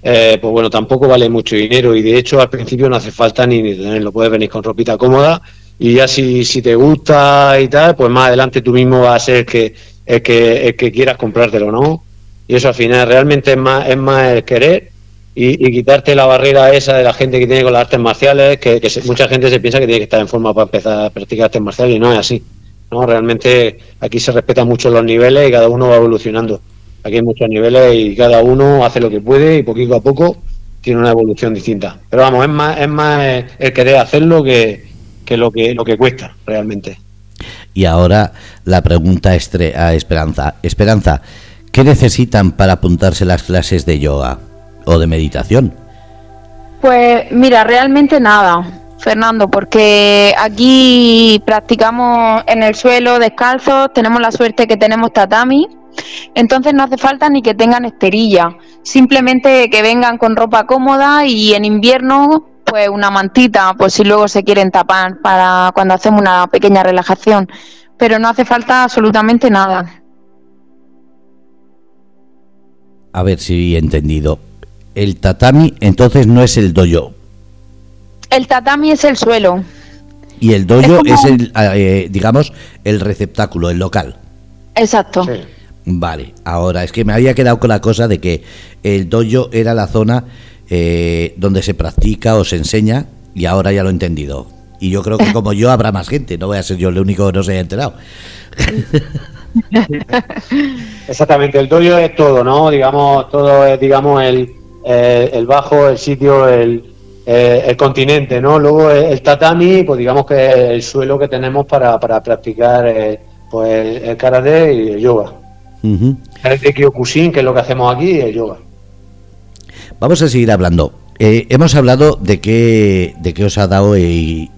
eh, pues bueno, tampoco vale mucho dinero y de hecho al principio no hace falta ni, ni tenerlo. Puedes venir con ropita cómoda y ya si, si te gusta y tal, pues más adelante tú mismo vas a ser que el que, que quieras comprártelo, ¿no? Y eso al final realmente es más, es más el querer y, quitarte la barrera esa de la gente que tiene con las artes marciales, que, mucha gente se piensa que tiene que estar en forma para empezar a practicar artes marciales y no es así. ¿no? Realmente aquí se respetan mucho los niveles y cada uno va evolucionando. Aquí hay muchos niveles y cada uno hace lo que puede y poquito a poco tiene una evolución distinta. Pero vamos, es más, es más el querer hacerlo que, que lo que lo que cuesta realmente. Y ahora la pregunta a Esperanza. Esperanza, ¿qué necesitan para apuntarse las clases de yoga o de meditación? Pues mira, realmente nada, Fernando, porque aquí practicamos en el suelo descalzos, tenemos la suerte que tenemos tatami, entonces no hace falta ni que tengan esterilla, simplemente que vengan con ropa cómoda y en invierno pues una mantita, pues si luego se quieren tapar para cuando hacemos una pequeña relajación, pero no hace falta absolutamente nada. A ver si he entendido. El tatami entonces no es el doyo. El tatami es el suelo. Y el doyo es, el, eh, digamos, el receptáculo, el local. Exacto. Vale, ahora es que me había quedado con la cosa de que el doyo era la zona eh, donde se practica o se enseña y ahora ya lo he entendido. Y yo creo que como yo habrá más gente, no voy a ser yo el único que no se haya enterado. Exactamente, el dojo es todo, ¿no? Digamos, todo es, digamos, el, eh, el bajo, el sitio, el, eh, el continente, ¿no? Luego el tatami, pues digamos que es el suelo que tenemos para, para practicar pues el karate y el yoga. El de Kyokushin, que es lo que hacemos aquí, y el yoga. Vamos a seguir hablando. Eh, hemos hablado de qué, de qué os ha dado y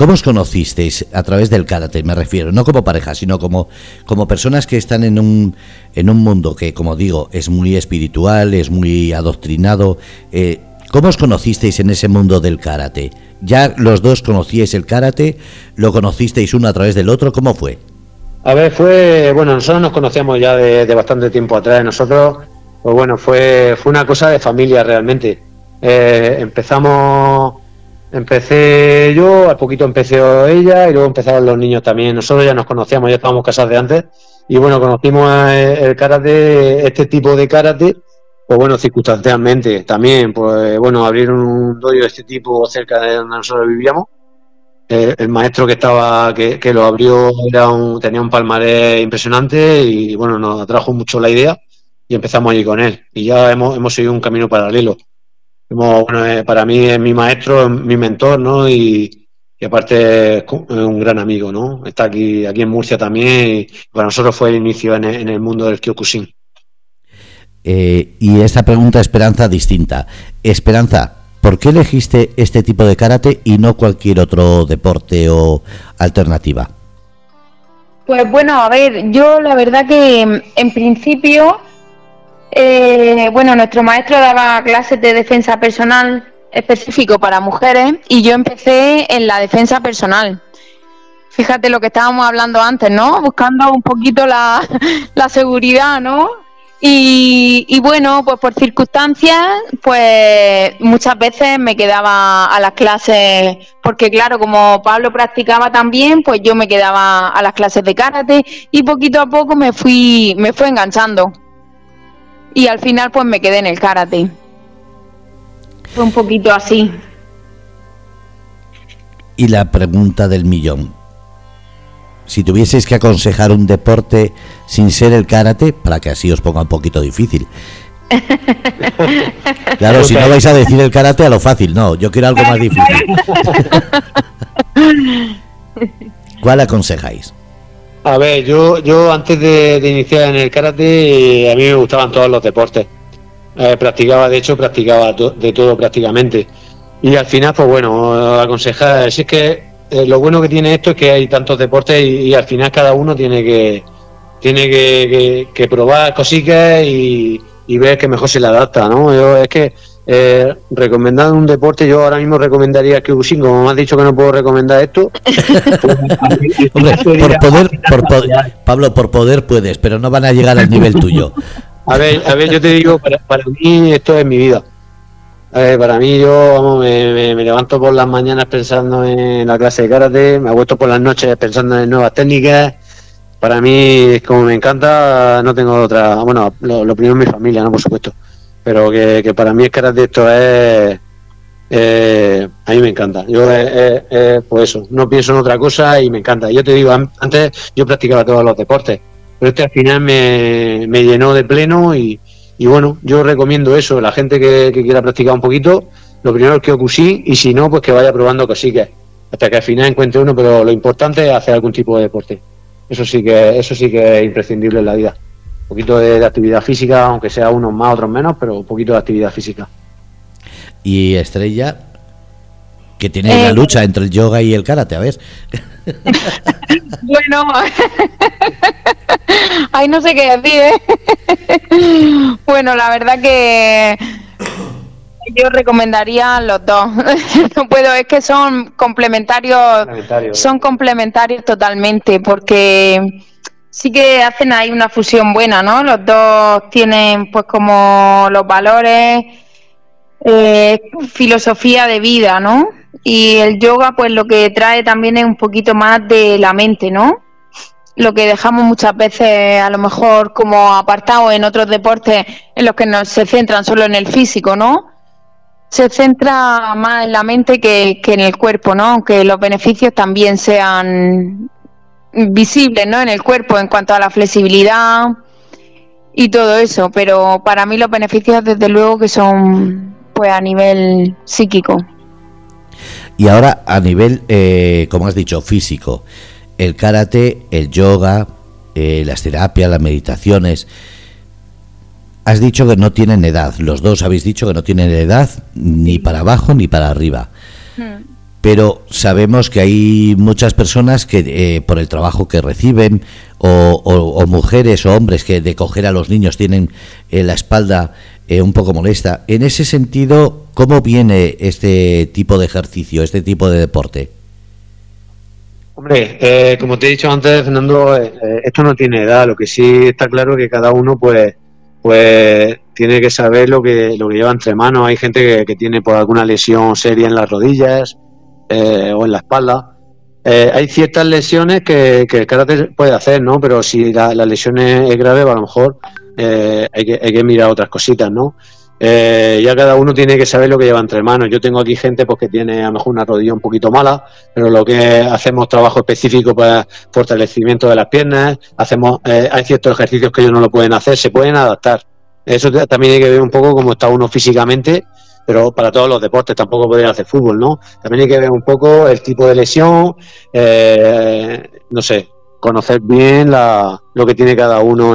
cómo os conocisteis a través del karate, me refiero, no como pareja, sino como, como personas que están en un, en un mundo que, como digo, es muy espiritual, es muy adoctrinado. Eh, ¿Cómo os conocisteis en ese mundo del karate? ¿Ya los dos conocíais el karate? ¿Lo conocisteis uno a través del otro? ¿Cómo fue? A ver, fue, bueno, nosotros nos conocíamos ya de, bastante tiempo atrás. Nosotros pues bueno, fue, fue una cosa de familia realmente. Eh, empezamos, empecé yo, al poquito empezó ella y luego empezaron los niños también. Nosotros ya nos conocíamos, ya estábamos casados de antes y bueno, conocimos el karate, este tipo de karate, pues bueno, circunstancialmente también, pues bueno, abrir un dojo de este tipo cerca de donde nosotros vivíamos. el maestro que estaba, que, que lo abrió, era un, tenía un palmarés impresionante y bueno, nos atrajo mucho la idea y empezamos allí con él. Y ya hemos, hemos seguido un camino paralelo. Bueno, eh, para mí es mi maestro, mi mentor, ¿no? Y, aparte es un gran amigo, ¿no? Está aquí, aquí en Murcia también y para nosotros fue el inicio en el, mundo del Kyokushin. Eh, y esta pregunta, Esperanza, distinta. Esperanza, ¿por qué elegiste este tipo de karate y no cualquier otro deporte o alternativa? Pues bueno, a ver, yo la verdad que en principio eh, bueno, nuestro maestro daba clases de defensa personal específico para mujeres y yo empecé en la defensa personal. Fíjate lo que estábamos hablando antes, ¿no? Buscando un poquito la, seguridad, ¿no? Y, bueno, pues por circunstancias, pues muchas veces me quedaba a las clases, porque claro, como Pablo practicaba también, pues yo me quedaba a las clases de karate y poquito a poco me fui, me fue enganchando y al final pues me quedé en el karate. Fue un poquito así. Y la pregunta del millón. Si tuvieseis que aconsejar un deporte sin ser el karate, para que así os ponga un poquito difícil. claro, si no vais a decir el karate a lo fácil, no, yo quiero algo más difícil. ¿Cuál aconsejáis? A ver, yo, yo antes de, iniciar en el karate, a mí me gustaban todos los deportes. Eh, practicaba, de hecho, practicaba de todo prácticamente. Y al final, pues bueno, aconsejar, si es que eh, lo bueno que tiene esto es que hay tantos deportes y, al final cada uno tiene que tiene que, probar cositas y, ver que mejor se le adapta, ¿no? Yo, es que eh, recomendando un deporte, yo ahora mismo recomendaría que Using, como me has dicho que no puedo recomendar esto. Pues, por poder, por Pablo, por poder puedes, pero no van a llegar al nivel tuyo. A ver, a ver, yo te digo, para, para mí esto es mi vida. para mí yo vamos, me, levanto por las mañanas pensando en la clase de karate, me acuesto por las noches pensando en nuevas técnicas. Para mí, como me encanta, no tengo otra. Bueno, lo, lo primero es mi familia, ¿no? Por supuesto pero que, para mí el karate esto es eh, a mí me encanta. Yo pues eso no pienso en otra cosa y me encanta. Yo te digo antes yo practicaba todos los deportes pero este al final me, llenó de pleno y, bueno yo recomiendo eso la gente que, quiera practicar un poquito lo primero es que ocusí y si no pues que vaya probando cositas hasta que al final encuentre uno pero lo importante es hacer algún tipo de deporte. Eso sí que eso sí que es imprescindible en la vida poquito de, actividad física, aunque sea unos más, otros menos, pero un poquito de actividad física. Y Estrella, que tiene la eh, lucha entre el yoga y el karate, a ver. bueno, ahí no sé qué decir, ¿eh? bueno, la verdad que yo recomendaría los dos. no puedo, es que son complementarios, son complementarios totalmente, porque sí que hacen ahí una fusión buena, ¿no? Los dos tienen pues como los valores, eh, filosofía de vida, ¿no? Y el yoga pues lo que trae también es un poquito más de la mente, ¿no? Lo que dejamos muchas veces a lo mejor como apartado en otros deportes en los que no se centran solo en el físico, ¿no? Se centra más en la mente que, que en el cuerpo, ¿no? Aunque los beneficios también sean visible ¿no? en el cuerpo en cuanto a la flexibilidad y todo eso, pero para mí los beneficios desde luego que son pues a nivel psíquico. Y ahora a nivel, eh, como has dicho, físico, el karate, el yoga, eh, las terapias, las meditaciones, has dicho que no tienen edad, los dos habéis dicho que no tienen edad ni para abajo ni para arriba. Hmm pero sabemos que hay muchas personas que eh, por el trabajo que reciben o, mujeres o hombres que de coger a los niños tienen eh, la espalda eh, un poco molesta. En ese sentido, ¿cómo viene este tipo de ejercicio, este tipo de deporte? Hombre, como te he dicho antes, Fernando, esto no tiene edad. Lo que sí está claro es que cada uno, pues, pues tiene que saber lo que lleva entre manos. Hay gente que, que tiene por alguna lesión seria en las rodillas, eh, o en la espalda. Eh, hay ciertas lesiones que, el karate puede hacer, ¿no? Pero si la, lesión es, grave, a lo mejor eh, hay, que, hay que mirar otras cositas, ¿no? ya cada uno tiene que saber lo que lleva entre manos. Yo tengo aquí gente pues, que tiene a lo mejor una rodilla un poquito mala, pero lo que hacemos trabajo específico para fortalecimiento de las piernas, hacemos hay ciertos ejercicios que ellos no lo pueden hacer, se pueden adaptar. Eso también hay que ver un poco cómo está uno físicamente pero para todos los deportes tampoco podría hacer fútbol, ¿no? También hay que ver un poco el tipo de lesión, eh, no sé, conocer bien la, lo que tiene cada uno.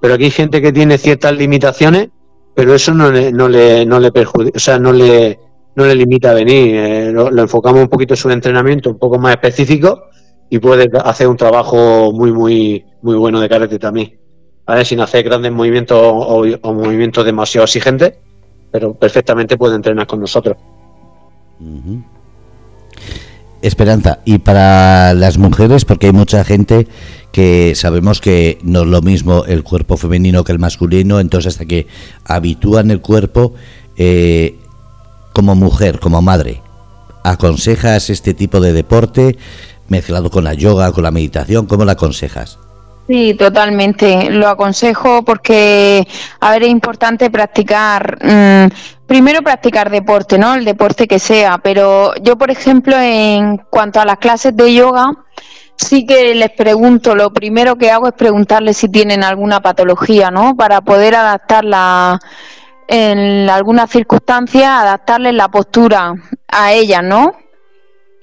pero aquí hay gente que tiene ciertas limitaciones, pero eso no le, no le, no le perjudica, o sea, no le, no le limita a venir. Eh, lo, enfocamos un poquito en su entrenamiento un poco más específico y puede hacer un trabajo muy, muy, muy bueno de karate también. ¿Vale? Sin hacer grandes movimientos o movimientos demasiado exigentes pero perfectamente puede entrenar con nosotros. Esperanza, y para las mujeres, porque hay mucha gente que sabemos que no es lo mismo el cuerpo femenino que el masculino, entonces hasta que habitúan el cuerpo eh, como mujer, como madre, ¿aconsejas este tipo de deporte mezclado con la yoga, con la meditación? ¿Cómo la aconsejas? Sí, totalmente. Lo aconsejo porque, a ver, es importante practicar, mm, primero practicar deporte, ¿no? El deporte que sea, pero yo, por ejemplo, en cuanto a las clases de yoga, sí que les pregunto, lo primero que hago es preguntarles si tienen alguna patología, ¿no? Para poder adaptarla en algunas circunstancias, adaptarles la postura a ellas, ¿no?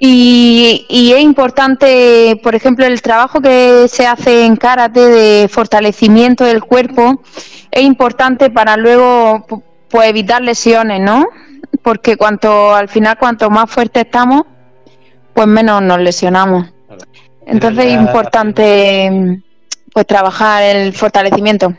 Y, y, es importante, por ejemplo, el trabajo que se hace en karate de fortalecimiento del cuerpo es importante para luego pues evitar lesiones, ¿no? Porque cuanto al final cuanto más fuerte estamos, pues menos nos lesionamos. Entonces es importante pues trabajar el fortalecimiento.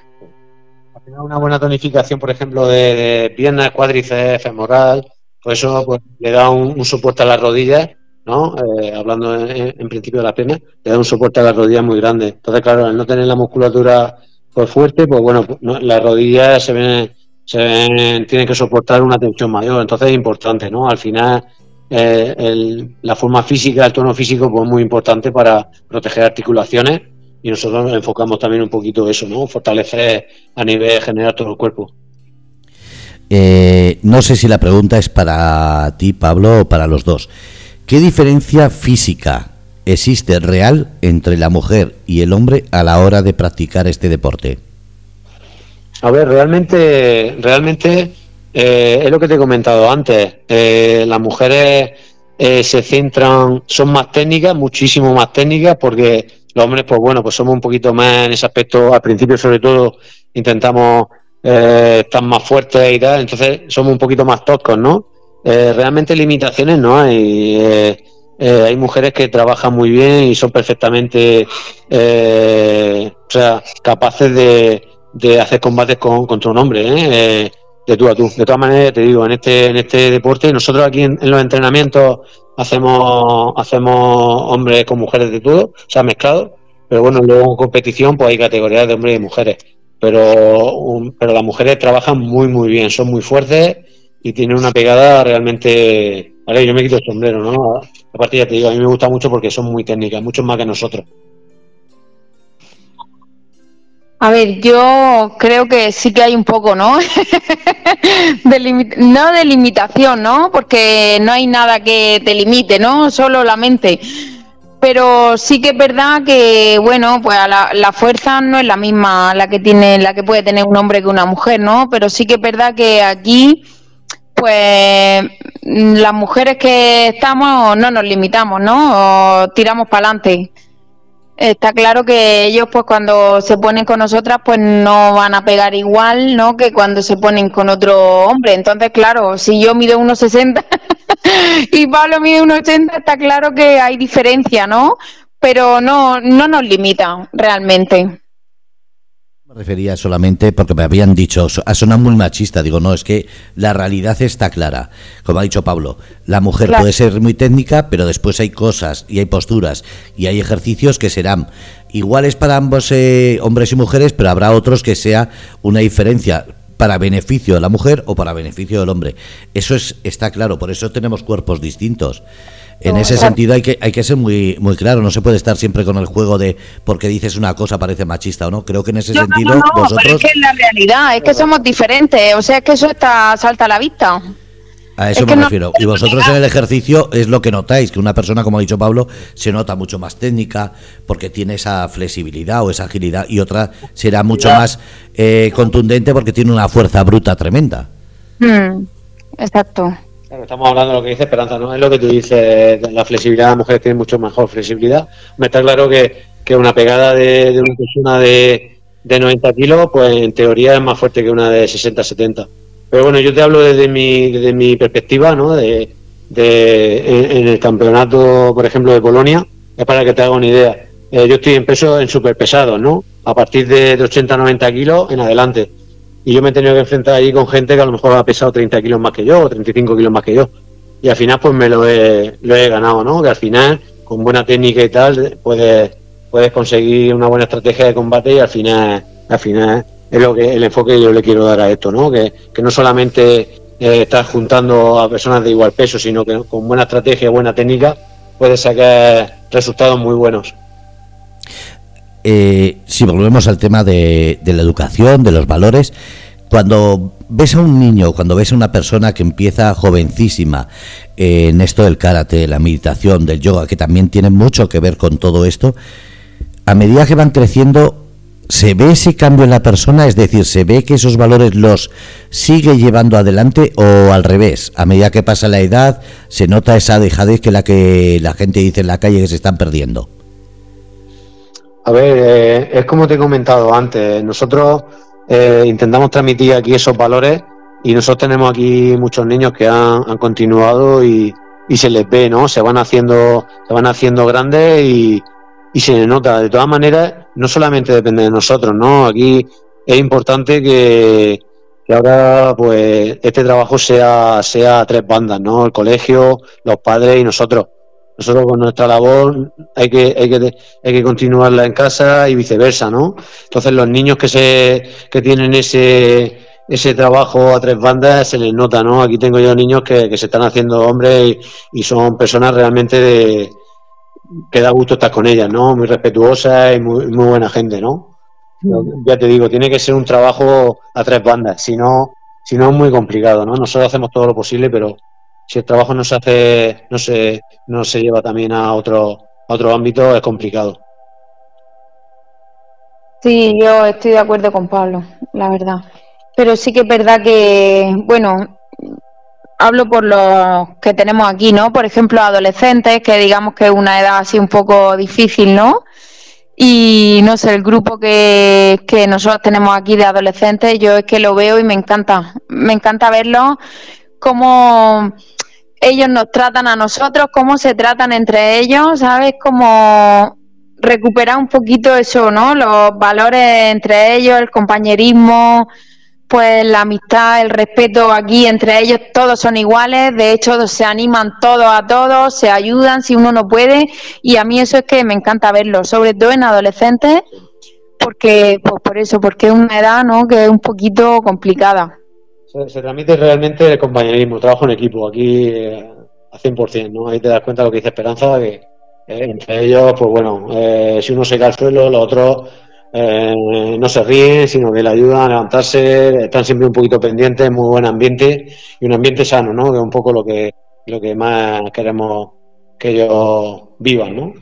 Una buena tonificación, por ejemplo, de, piernas, cuádriceps, femoral, pues eso pues, le da un, soporte a las rodillas, ¿no? Eh, hablando en, principio de las piernas, le da un soporte a las rodillas muy grande. Entonces, claro, al no tener la musculatura pues, fuerte, pues bueno, pues, las rodillas se ven, se ven, tienen que soportar una tensión mayor. Entonces es importante, ¿no? Al final eh, la forma física, el tono físico, pues muy importante para proteger articulaciones y nosotros enfocamos también un poquito eso, ¿no? Fortalecer a nivel general todo el cuerpo. Eh, no sé si la pregunta es para ti, Pablo, o para los dos. ¿Qué diferencia física existe real entre la mujer y el hombre a la hora de practicar este deporte? A ver, realmente, realmente eh, es lo que te he comentado antes. Eh, las mujeres eh, se centran, son más técnicas, muchísimo más técnicas, porque los hombres, pues bueno, pues somos un poquito más en ese aspecto. Al principio, sobre todo, intentamos estar más fuertes y tal, entonces somos un poquito más toscos, ¿no? Realmente limitaciones no hay. hay mujeres que trabajan muy bien y son perfectamente, o sea, capaces de, de hacer combates con, contra un hombre. ¿eh? de tú a tú. De todas maneras, te digo, en este, en este deporte, nosotros aquí en, los entrenamientos hacemos, hacemos hombres con mujeres de todo, o sea, mezclado, pero bueno, luego en competición pues hay categorías de hombres y mujeres. Pero, pero las mujeres trabajan muy, muy bien, son muy fuertes y tienen una pegada realmente... Vale, yo me quito el sombrero, ¿no? Aparte ya te digo, a mí me gusta mucho porque son muy técnicas, mucho más que nosotros. A ver, yo creo que sí que hay un poco, ¿no? no de limitación, ¿no? Porque no hay nada que te limite, ¿no? Solo la mente. Pero sí que es verdad que, bueno, pues la, la, fuerza no es la misma la que tiene, la que puede tener un hombre que una mujer, ¿no? Pero sí que es verdad que aquí, pues, las mujeres que estamos no nos limitamos, ¿no? O tiramos para adelante está claro que ellos pues cuando se ponen con nosotras pues no van a pegar igual, ¿no? Que cuando se ponen con otro hombre. Entonces, claro, si yo mido 1,60 y Pablo mide 1,80, está claro que hay diferencia, ¿no? Pero no, no nos limita realmente. Me refería solamente porque me habían dicho, ha sonado muy machista, digo, no, es que la realidad está clara. Como ha dicho Pablo, la mujer puede ser muy técnica, pero después hay cosas y hay posturas y hay ejercicios que serán iguales para ambos eh, hombres y mujeres, pero habrá otros que sea una diferencia para beneficio de la mujer o para beneficio del hombre. Eso es, está claro, por eso tenemos cuerpos distintos. En ese sentido hay que, hay que ser muy, muy claro, no se puede estar siempre con el juego de porque dices una cosa parece machista o no. Creo que en ese sentido no, vosotros... Pero es que es la realidad, es que somos diferentes, o sea, es que eso está salta a la vista. A eso me refiero. Y vosotros en el ejercicio es lo que notáis, que una persona, como ha dicho Pablo, se nota mucho más técnica porque tiene esa flexibilidad o esa agilidad y otra será mucho más eh, contundente porque tiene una fuerza bruta tremenda. Hmm, exacto estamos hablando de lo que dice Esperanza, ¿no? Es lo que tú dices, la flexibilidad, las mujeres tienen mucho mejor flexibilidad. Me está claro que, que una pegada de, una persona de, de 90 kilos, pues en teoría es más fuerte que una de 60, 70. Pero bueno, yo te hablo desde mi, desde mi perspectiva, ¿no? De, de en, el campeonato, por ejemplo, de Polonia, es para que te haga una idea. Eh, yo estoy en peso en superpesados, ¿no? A partir de, de 80, 90 kilos en adelante y yo me he tenido que enfrentar allí con gente que a lo mejor ha pesado 30 kilos más que yo o 35 kilos más que yo. Y al final pues me lo he, lo he ganado, ¿no? Que al final, con buena técnica y tal, puedes, puedes conseguir una buena estrategia de combate y al final, al final es lo que el enfoque que yo le quiero dar a esto, ¿no? Que, que no solamente eh, estás juntando a personas de igual peso, sino que con buena estrategia buena técnica puedes sacar resultados muy buenos. Eh, si volvemos al tema de, la educación, de los valores, cuando ves a un niño, cuando ves a una persona que empieza jovencísima en esto del karate, la meditación, del yoga, que también tiene mucho que ver con todo esto, a medida que van creciendo, ¿Se ve ese cambio en la persona? Es decir, ¿se ve que esos valores los sigue llevando adelante o al revés? A medida que pasa la edad, se nota esa dejadez que la que la gente dice en la calle que se están perdiendo. A ver, eh, es como te he comentado antes, nosotros eh, intentamos transmitir aquí esos valores y nosotros tenemos aquí muchos niños que han, continuado y, se les ve, ¿no? Se van haciendo, se van haciendo grandes y, se nota. De todas maneras, no solamente depende de nosotros, ¿no? Aquí es importante que, que ahora pues este trabajo sea, sea tres bandas, ¿no? El colegio, los padres y nosotros. Nosotros con nuestra labor hay que, hay que, hay que continuarla en casa y viceversa, ¿no? Entonces los niños que se, que tienen ese, ese trabajo a tres bandas se les nota, ¿no? Aquí tengo yo niños que, que se están haciendo hombres y son personas realmente de, que da gusto estar con ella, ¿no? Muy respetuosa y muy, muy buena gente, ¿no? ya te digo, tiene que ser un trabajo a tres bandas, si no, si no es muy complicado, ¿no? Nosotros hacemos todo lo posible, pero si el trabajo no se hace, no se, no se lleva también a otro, a otro ámbito, es complicado. Sí, yo estoy de acuerdo con Pablo, la verdad. Pero sí que es verdad que, bueno, hablo por los que tenemos aquí, ¿no? Por ejemplo, adolescentes, que digamos que es una edad así un poco difícil, ¿no? Y no sé, el grupo que, que nosotros tenemos aquí de adolescentes, yo es que lo veo y me encanta. Me encanta verlo, cómo ellos nos tratan a nosotros, cómo se tratan entre ellos, ¿sabes? Como recuperar un poquito eso, ¿no? Los valores entre ellos, el compañerismo, pues la amistad, el respeto aquí entre ellos, todos son iguales, de hecho se animan todos a todos, se ayudan si uno no puede y a mí eso es que me encanta verlo, sobre todo en adolescentes, porque pues por eso, porque es una edad ¿no? que es un poquito complicada. Se, transmite realmente el compañerismo, trabajo en equipo, aquí eh, a 100%, ¿no? Ahí te das cuenta de lo que dice Esperanza, que eh, entre ellos, pues bueno, eh, si uno se cae al suelo, los otros eh, no se ríen, sino que le ayudan a levantarse, están siempre un poquito pendientes, muy buen ambiente y un ambiente sano, ¿no? Que es un poco lo que, lo que más queremos que ellos vivan, ¿no?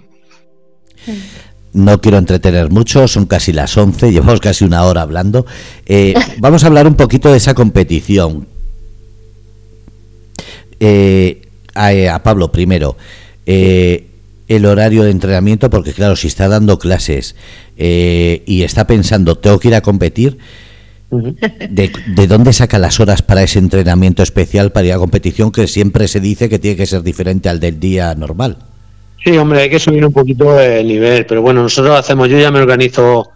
No quiero entretener mucho, son casi las 11, llevamos casi una hora hablando. Eh, vamos a hablar un poquito de esa competición. Eh, a, Pablo primero. el horario de entrenamiento, porque claro, si está dando clases eh, y está pensando, tengo que ir a competir, ¿De, dónde saca las horas para ese entrenamiento especial para ir a competición que siempre se dice que tiene que ser diferente al del día normal? Sí, hombre, hay que subir un poquito el nivel, pero bueno, nosotros hacemos, yo ya me organizo,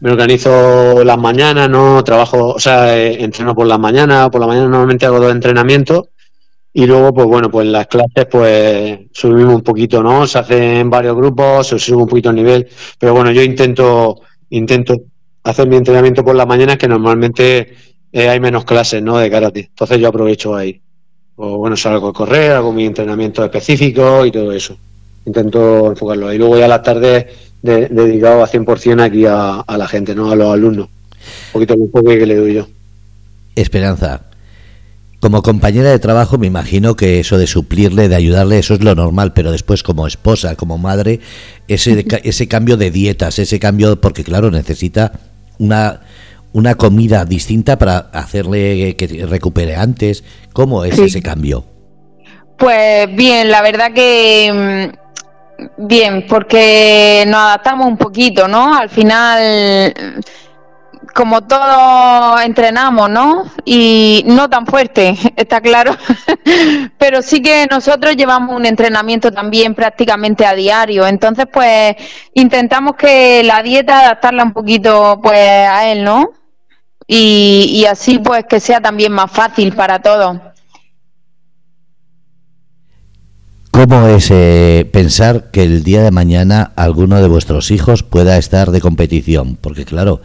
me organizo las mañanas, no trabajo, o sea, eh, entreno por las mañanas, por la mañana normalmente hago dos entrenamientos y luego, pues bueno, pues las clases, pues subimos un poquito, ¿no? Se hacen varios grupos, se sube un poquito el nivel. Pero bueno, yo intento, intento hacer mi entrenamiento por las mañanas, que normalmente eh, hay menos clases, ¿no? De karate. Entonces yo aprovecho ahí. O bueno, salgo a correr, hago mi entrenamiento específico y todo eso. Intento enfocarlo ahí. Luego ya las tardes de, dedicado a 100% aquí a, a, la gente, ¿no? A los alumnos. Un poquito el enfoque que le doy yo. Esperanza, como compañera de trabajo me imagino que eso de suplirle, de ayudarle, eso es lo normal, pero después como esposa, como madre, ese, ese cambio de dietas, ese cambio, porque claro, necesita una, una comida distinta para hacerle que recupere antes. ¿Cómo es ese cambio? Pues bien, la verdad que mm, bien, porque nos adaptamos un poquito, ¿no? Al final como todos entrenamos, ¿no? Y no tan fuerte, está claro, pero sí que nosotros llevamos un entrenamiento también prácticamente a diario, entonces pues intentamos que la dieta adaptarla un poquito pues a él, ¿no? Y, y así pues que sea también más fácil para todos. ¿Cómo es eh, pensar que el día de mañana alguno de vuestros hijos pueda estar de competición? Porque claro,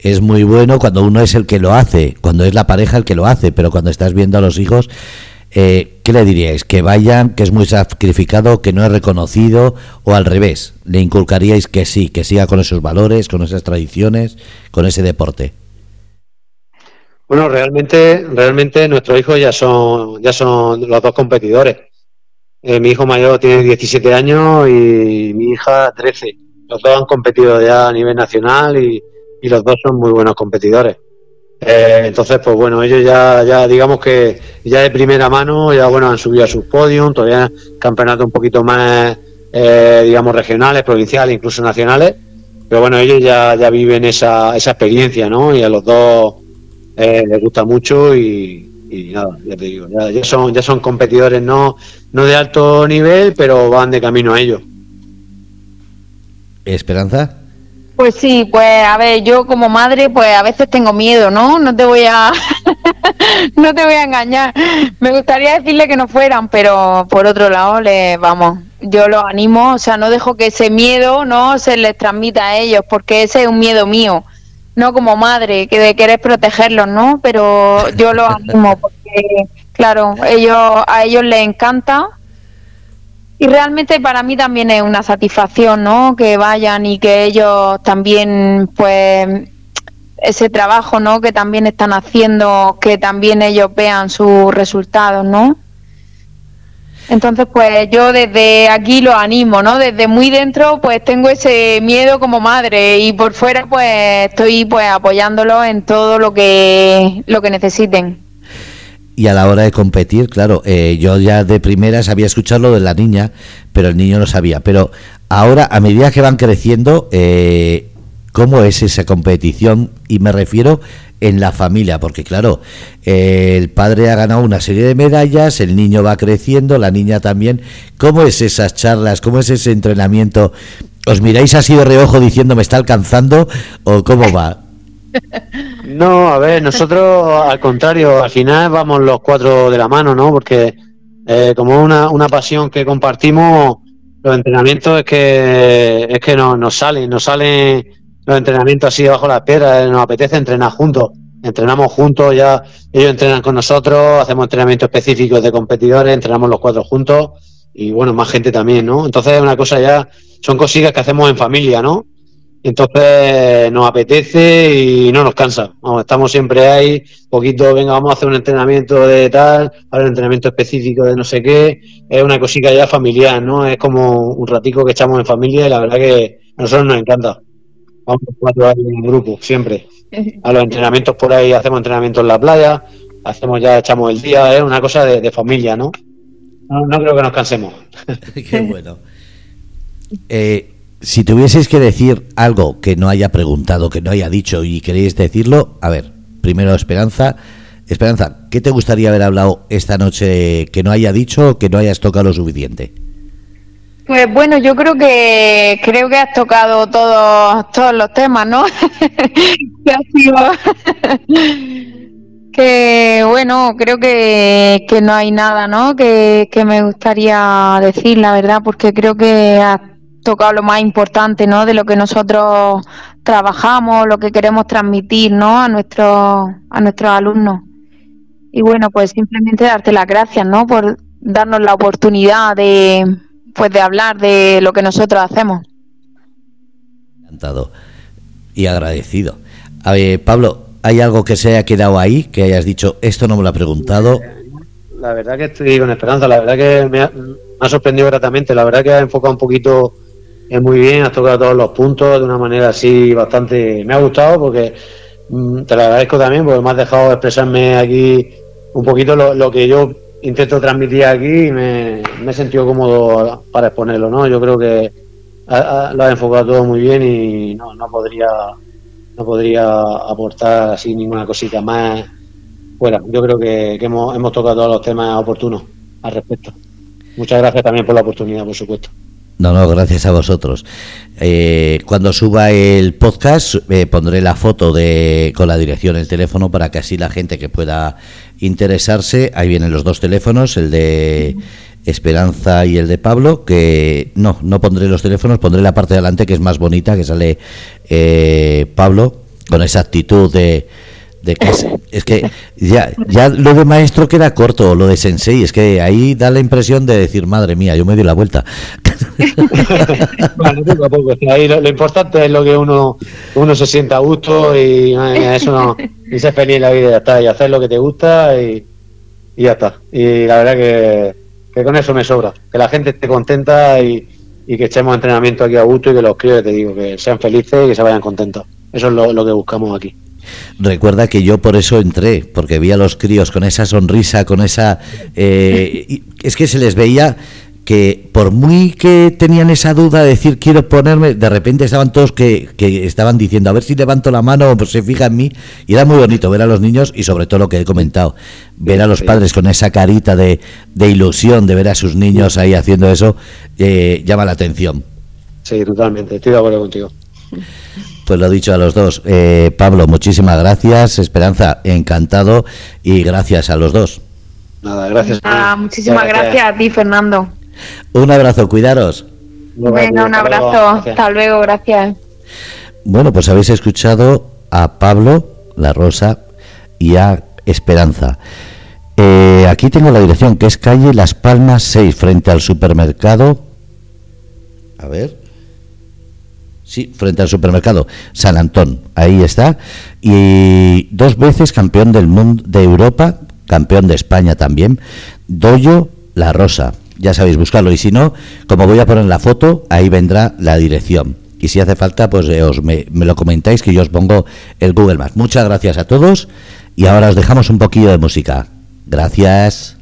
es muy bueno cuando uno es el que lo hace, cuando es la pareja el que lo hace, pero cuando estás viendo a los hijos, eh, ¿qué le diríais? ¿Que vayan, que es muy sacrificado, que no es reconocido o al revés? ¿Le inculcaríais que sí, que siga con esos valores, con esas tradiciones, con ese deporte? Bueno, realmente, realmente nuestros hijos ya son, ya son los dos competidores. Eh, mi hijo mayor tiene 17 años y mi hija 13. Los dos han competido ya a nivel nacional y, y los dos son muy buenos competidores. Eh, entonces, pues bueno, ellos ya, ya digamos que ya de primera mano, ya bueno, han subido a sus podios, todavía campeonatos un poquito más, eh, digamos, regionales, provinciales, incluso nacionales. Pero bueno, ellos ya, ya viven esa, esa experiencia, ¿no? Y a los dos eh, les gusta mucho y, y nada, ya te digo, ya, son, ya son competidores no, no de alto nivel, pero van de camino a ello. ¿Esperanza? Pues sí, pues a ver, yo como madre, pues a veces tengo miedo, ¿no? No te voy a, no te voy a engañar. Me gustaría decirle que no fueran, pero por otro lado, le, vamos, yo los animo, o sea, no dejo que ese miedo, ¿no? Se les transmita a ellos, porque ese es un miedo mío no como madre, que de querer protegerlos, ¿no? Pero yo lo animo porque, claro, ellos a ellos les encanta y realmente para mí también es una satisfacción, ¿no? Que vayan y que ellos también, pues, ese trabajo, ¿no? Que también están haciendo, que también ellos vean sus resultados, ¿no? Entonces, pues yo desde aquí lo animo, ¿no? Desde muy dentro, pues tengo ese miedo como madre y por fuera, pues estoy pues apoyándolo en todo lo que lo que necesiten. Y a la hora de competir, claro, eh, yo ya de primera sabía escuchar lo de la niña, pero el niño no sabía. Pero ahora, a medida que van creciendo, eh, ¿cómo es esa competición? Y me refiero en la familia, porque claro, el padre ha ganado una serie de medallas, el niño va creciendo, la niña también. ¿Cómo es esas charlas? ¿Cómo es ese entrenamiento? ¿Os miráis así de reojo diciendo me está alcanzando o cómo va? No, a ver, nosotros al contrario, al final vamos los cuatro de la mano, ¿no? Porque eh, como una, una pasión que compartimos, los entrenamientos es que es que nos, nos salen, nos salen los entrenamientos así debajo de las piedras, nos apetece entrenar juntos. Entrenamos juntos, ya ellos entrenan con nosotros, hacemos entrenamientos específicos de competidores, entrenamos los cuatro juntos y bueno, más gente también, ¿no? Entonces es una cosa ya, son cosillas que hacemos en familia, ¿no? Entonces nos apetece y no nos cansa. estamos siempre ahí, poquito, venga, vamos a hacer un entrenamiento de tal, ahora un entrenamiento específico de no sé qué. Es una cosita ya familiar, ¿no? Es como un ratico que echamos en familia y la verdad que a nosotros nos encanta vamos cuatro ahí en grupo, siempre. A los entrenamientos por ahí, hacemos entrenamientos en la playa, hacemos ya, echamos el día, es una cosa de, familia, ¿no? ¿no? creo que nos cansemos. Qué bueno. Eh, si tuvieseis que decir algo que no haya preguntado, que no haya dicho y queréis decirlo, a ver, primero Esperanza. Esperanza, ¿qué te gustaría haber hablado esta noche que no haya dicho o que no hayas tocado lo suficiente? Pues bueno, yo creo que creo que has tocado todos todos los temas, ¿no? que ha sido bueno, creo que, que no hay nada, ¿no? Que, que me gustaría decir, la verdad, porque creo que has tocado lo más importante, ¿no? De lo que nosotros trabajamos, lo que queremos transmitir, ¿no? A nuestros a nuestros alumnos. Y bueno, pues simplemente darte las gracias, ¿no? Por darnos la oportunidad de pues de hablar de lo que nosotros hacemos. Encantado y agradecido. A ver, Pablo, ¿hay algo que se haya quedado ahí, que hayas dicho, esto no me lo ha preguntado? La verdad que estoy con esperanza, la verdad que me ha, sorprendido gratamente, la verdad que ha enfocado un poquito es muy bien, has tocado todos los puntos de una manera así bastante... Me ha gustado porque mm, te lo agradezco también porque me has dejado expresarme aquí un poquito lo que yo intento transmitir aquí y me, he sentido cómodo para exponerlo, ¿no? Yo creo que lo ha enfocado todo muy bien y no, no podría no podría aportar así ninguna cosita más fuera. Yo creo que, hemos, hemos tocado todos los temas oportunos al respecto. Muchas gracias también por la oportunidad, por supuesto. No, no, gracias a vosotros. Eh, cuando suba el podcast eh, pondré la foto de con la dirección, el teléfono para que así la gente que pueda interesarse, ahí vienen los dos teléfonos, el de Esperanza y el de Pablo, que no, no pondré los teléfonos, pondré la parte de adelante que es más bonita, que sale eh, Pablo con esa actitud de de que es, que ya, ya lo de maestro queda corto, lo de sensei, es que ahí da la impresión de decir, madre mía, yo me di la vuelta. bueno, poco a poco, ahí lo, importante es lo que uno uno se sienta a gusto y eso no, y ser feliz en la vida, ya está, y hacer lo que te gusta y, y ya está. Y la verdad que, que, con eso me sobra, que la gente esté contenta y, y que echemos entrenamiento aquí a gusto y que los críos, te digo, que sean felices y que se vayan contentos. Eso es lo, que buscamos aquí. Recuerda que yo por eso entré, porque vi a los críos con esa sonrisa, con esa... Eh, es que se les veía que por muy que tenían esa duda de decir quiero ponerme, de repente estaban todos que, que, estaban diciendo a ver si levanto la mano o pues se fija en mí. Y era muy bonito ver a los niños y sobre todo lo que he comentado, ver a los padres con esa carita de, de ilusión de ver a sus niños ahí haciendo eso, eh, llama la atención. Sí, totalmente, estoy de acuerdo contigo. Pues lo he dicho a los dos. Eh, Pablo, muchísimas gracias. Esperanza, encantado. Y gracias a los dos. Nada, gracias. muchísimas gracias a ti, Fernando. Un abrazo, cuidaros. Bueno, un abrazo. Hasta luego, gracias. Bueno, pues habéis escuchado a Pablo, la Rosa y a Esperanza. Eh, aquí tengo la dirección, que es calle Las Palmas 6, frente al supermercado. A ver. Sí, frente al supermercado San Antón. Ahí está. Y dos veces campeón del mundo de Europa, campeón de España también. Doyo La Rosa ya sabéis buscarlo. Y si no, como voy a poner la foto, ahí vendrá la dirección. Y si hace falta, pues eh, os me, me, lo comentáis que yo os pongo el Google Maps. Muchas gracias a todos y ahora os dejamos un poquillo de música. Gracias.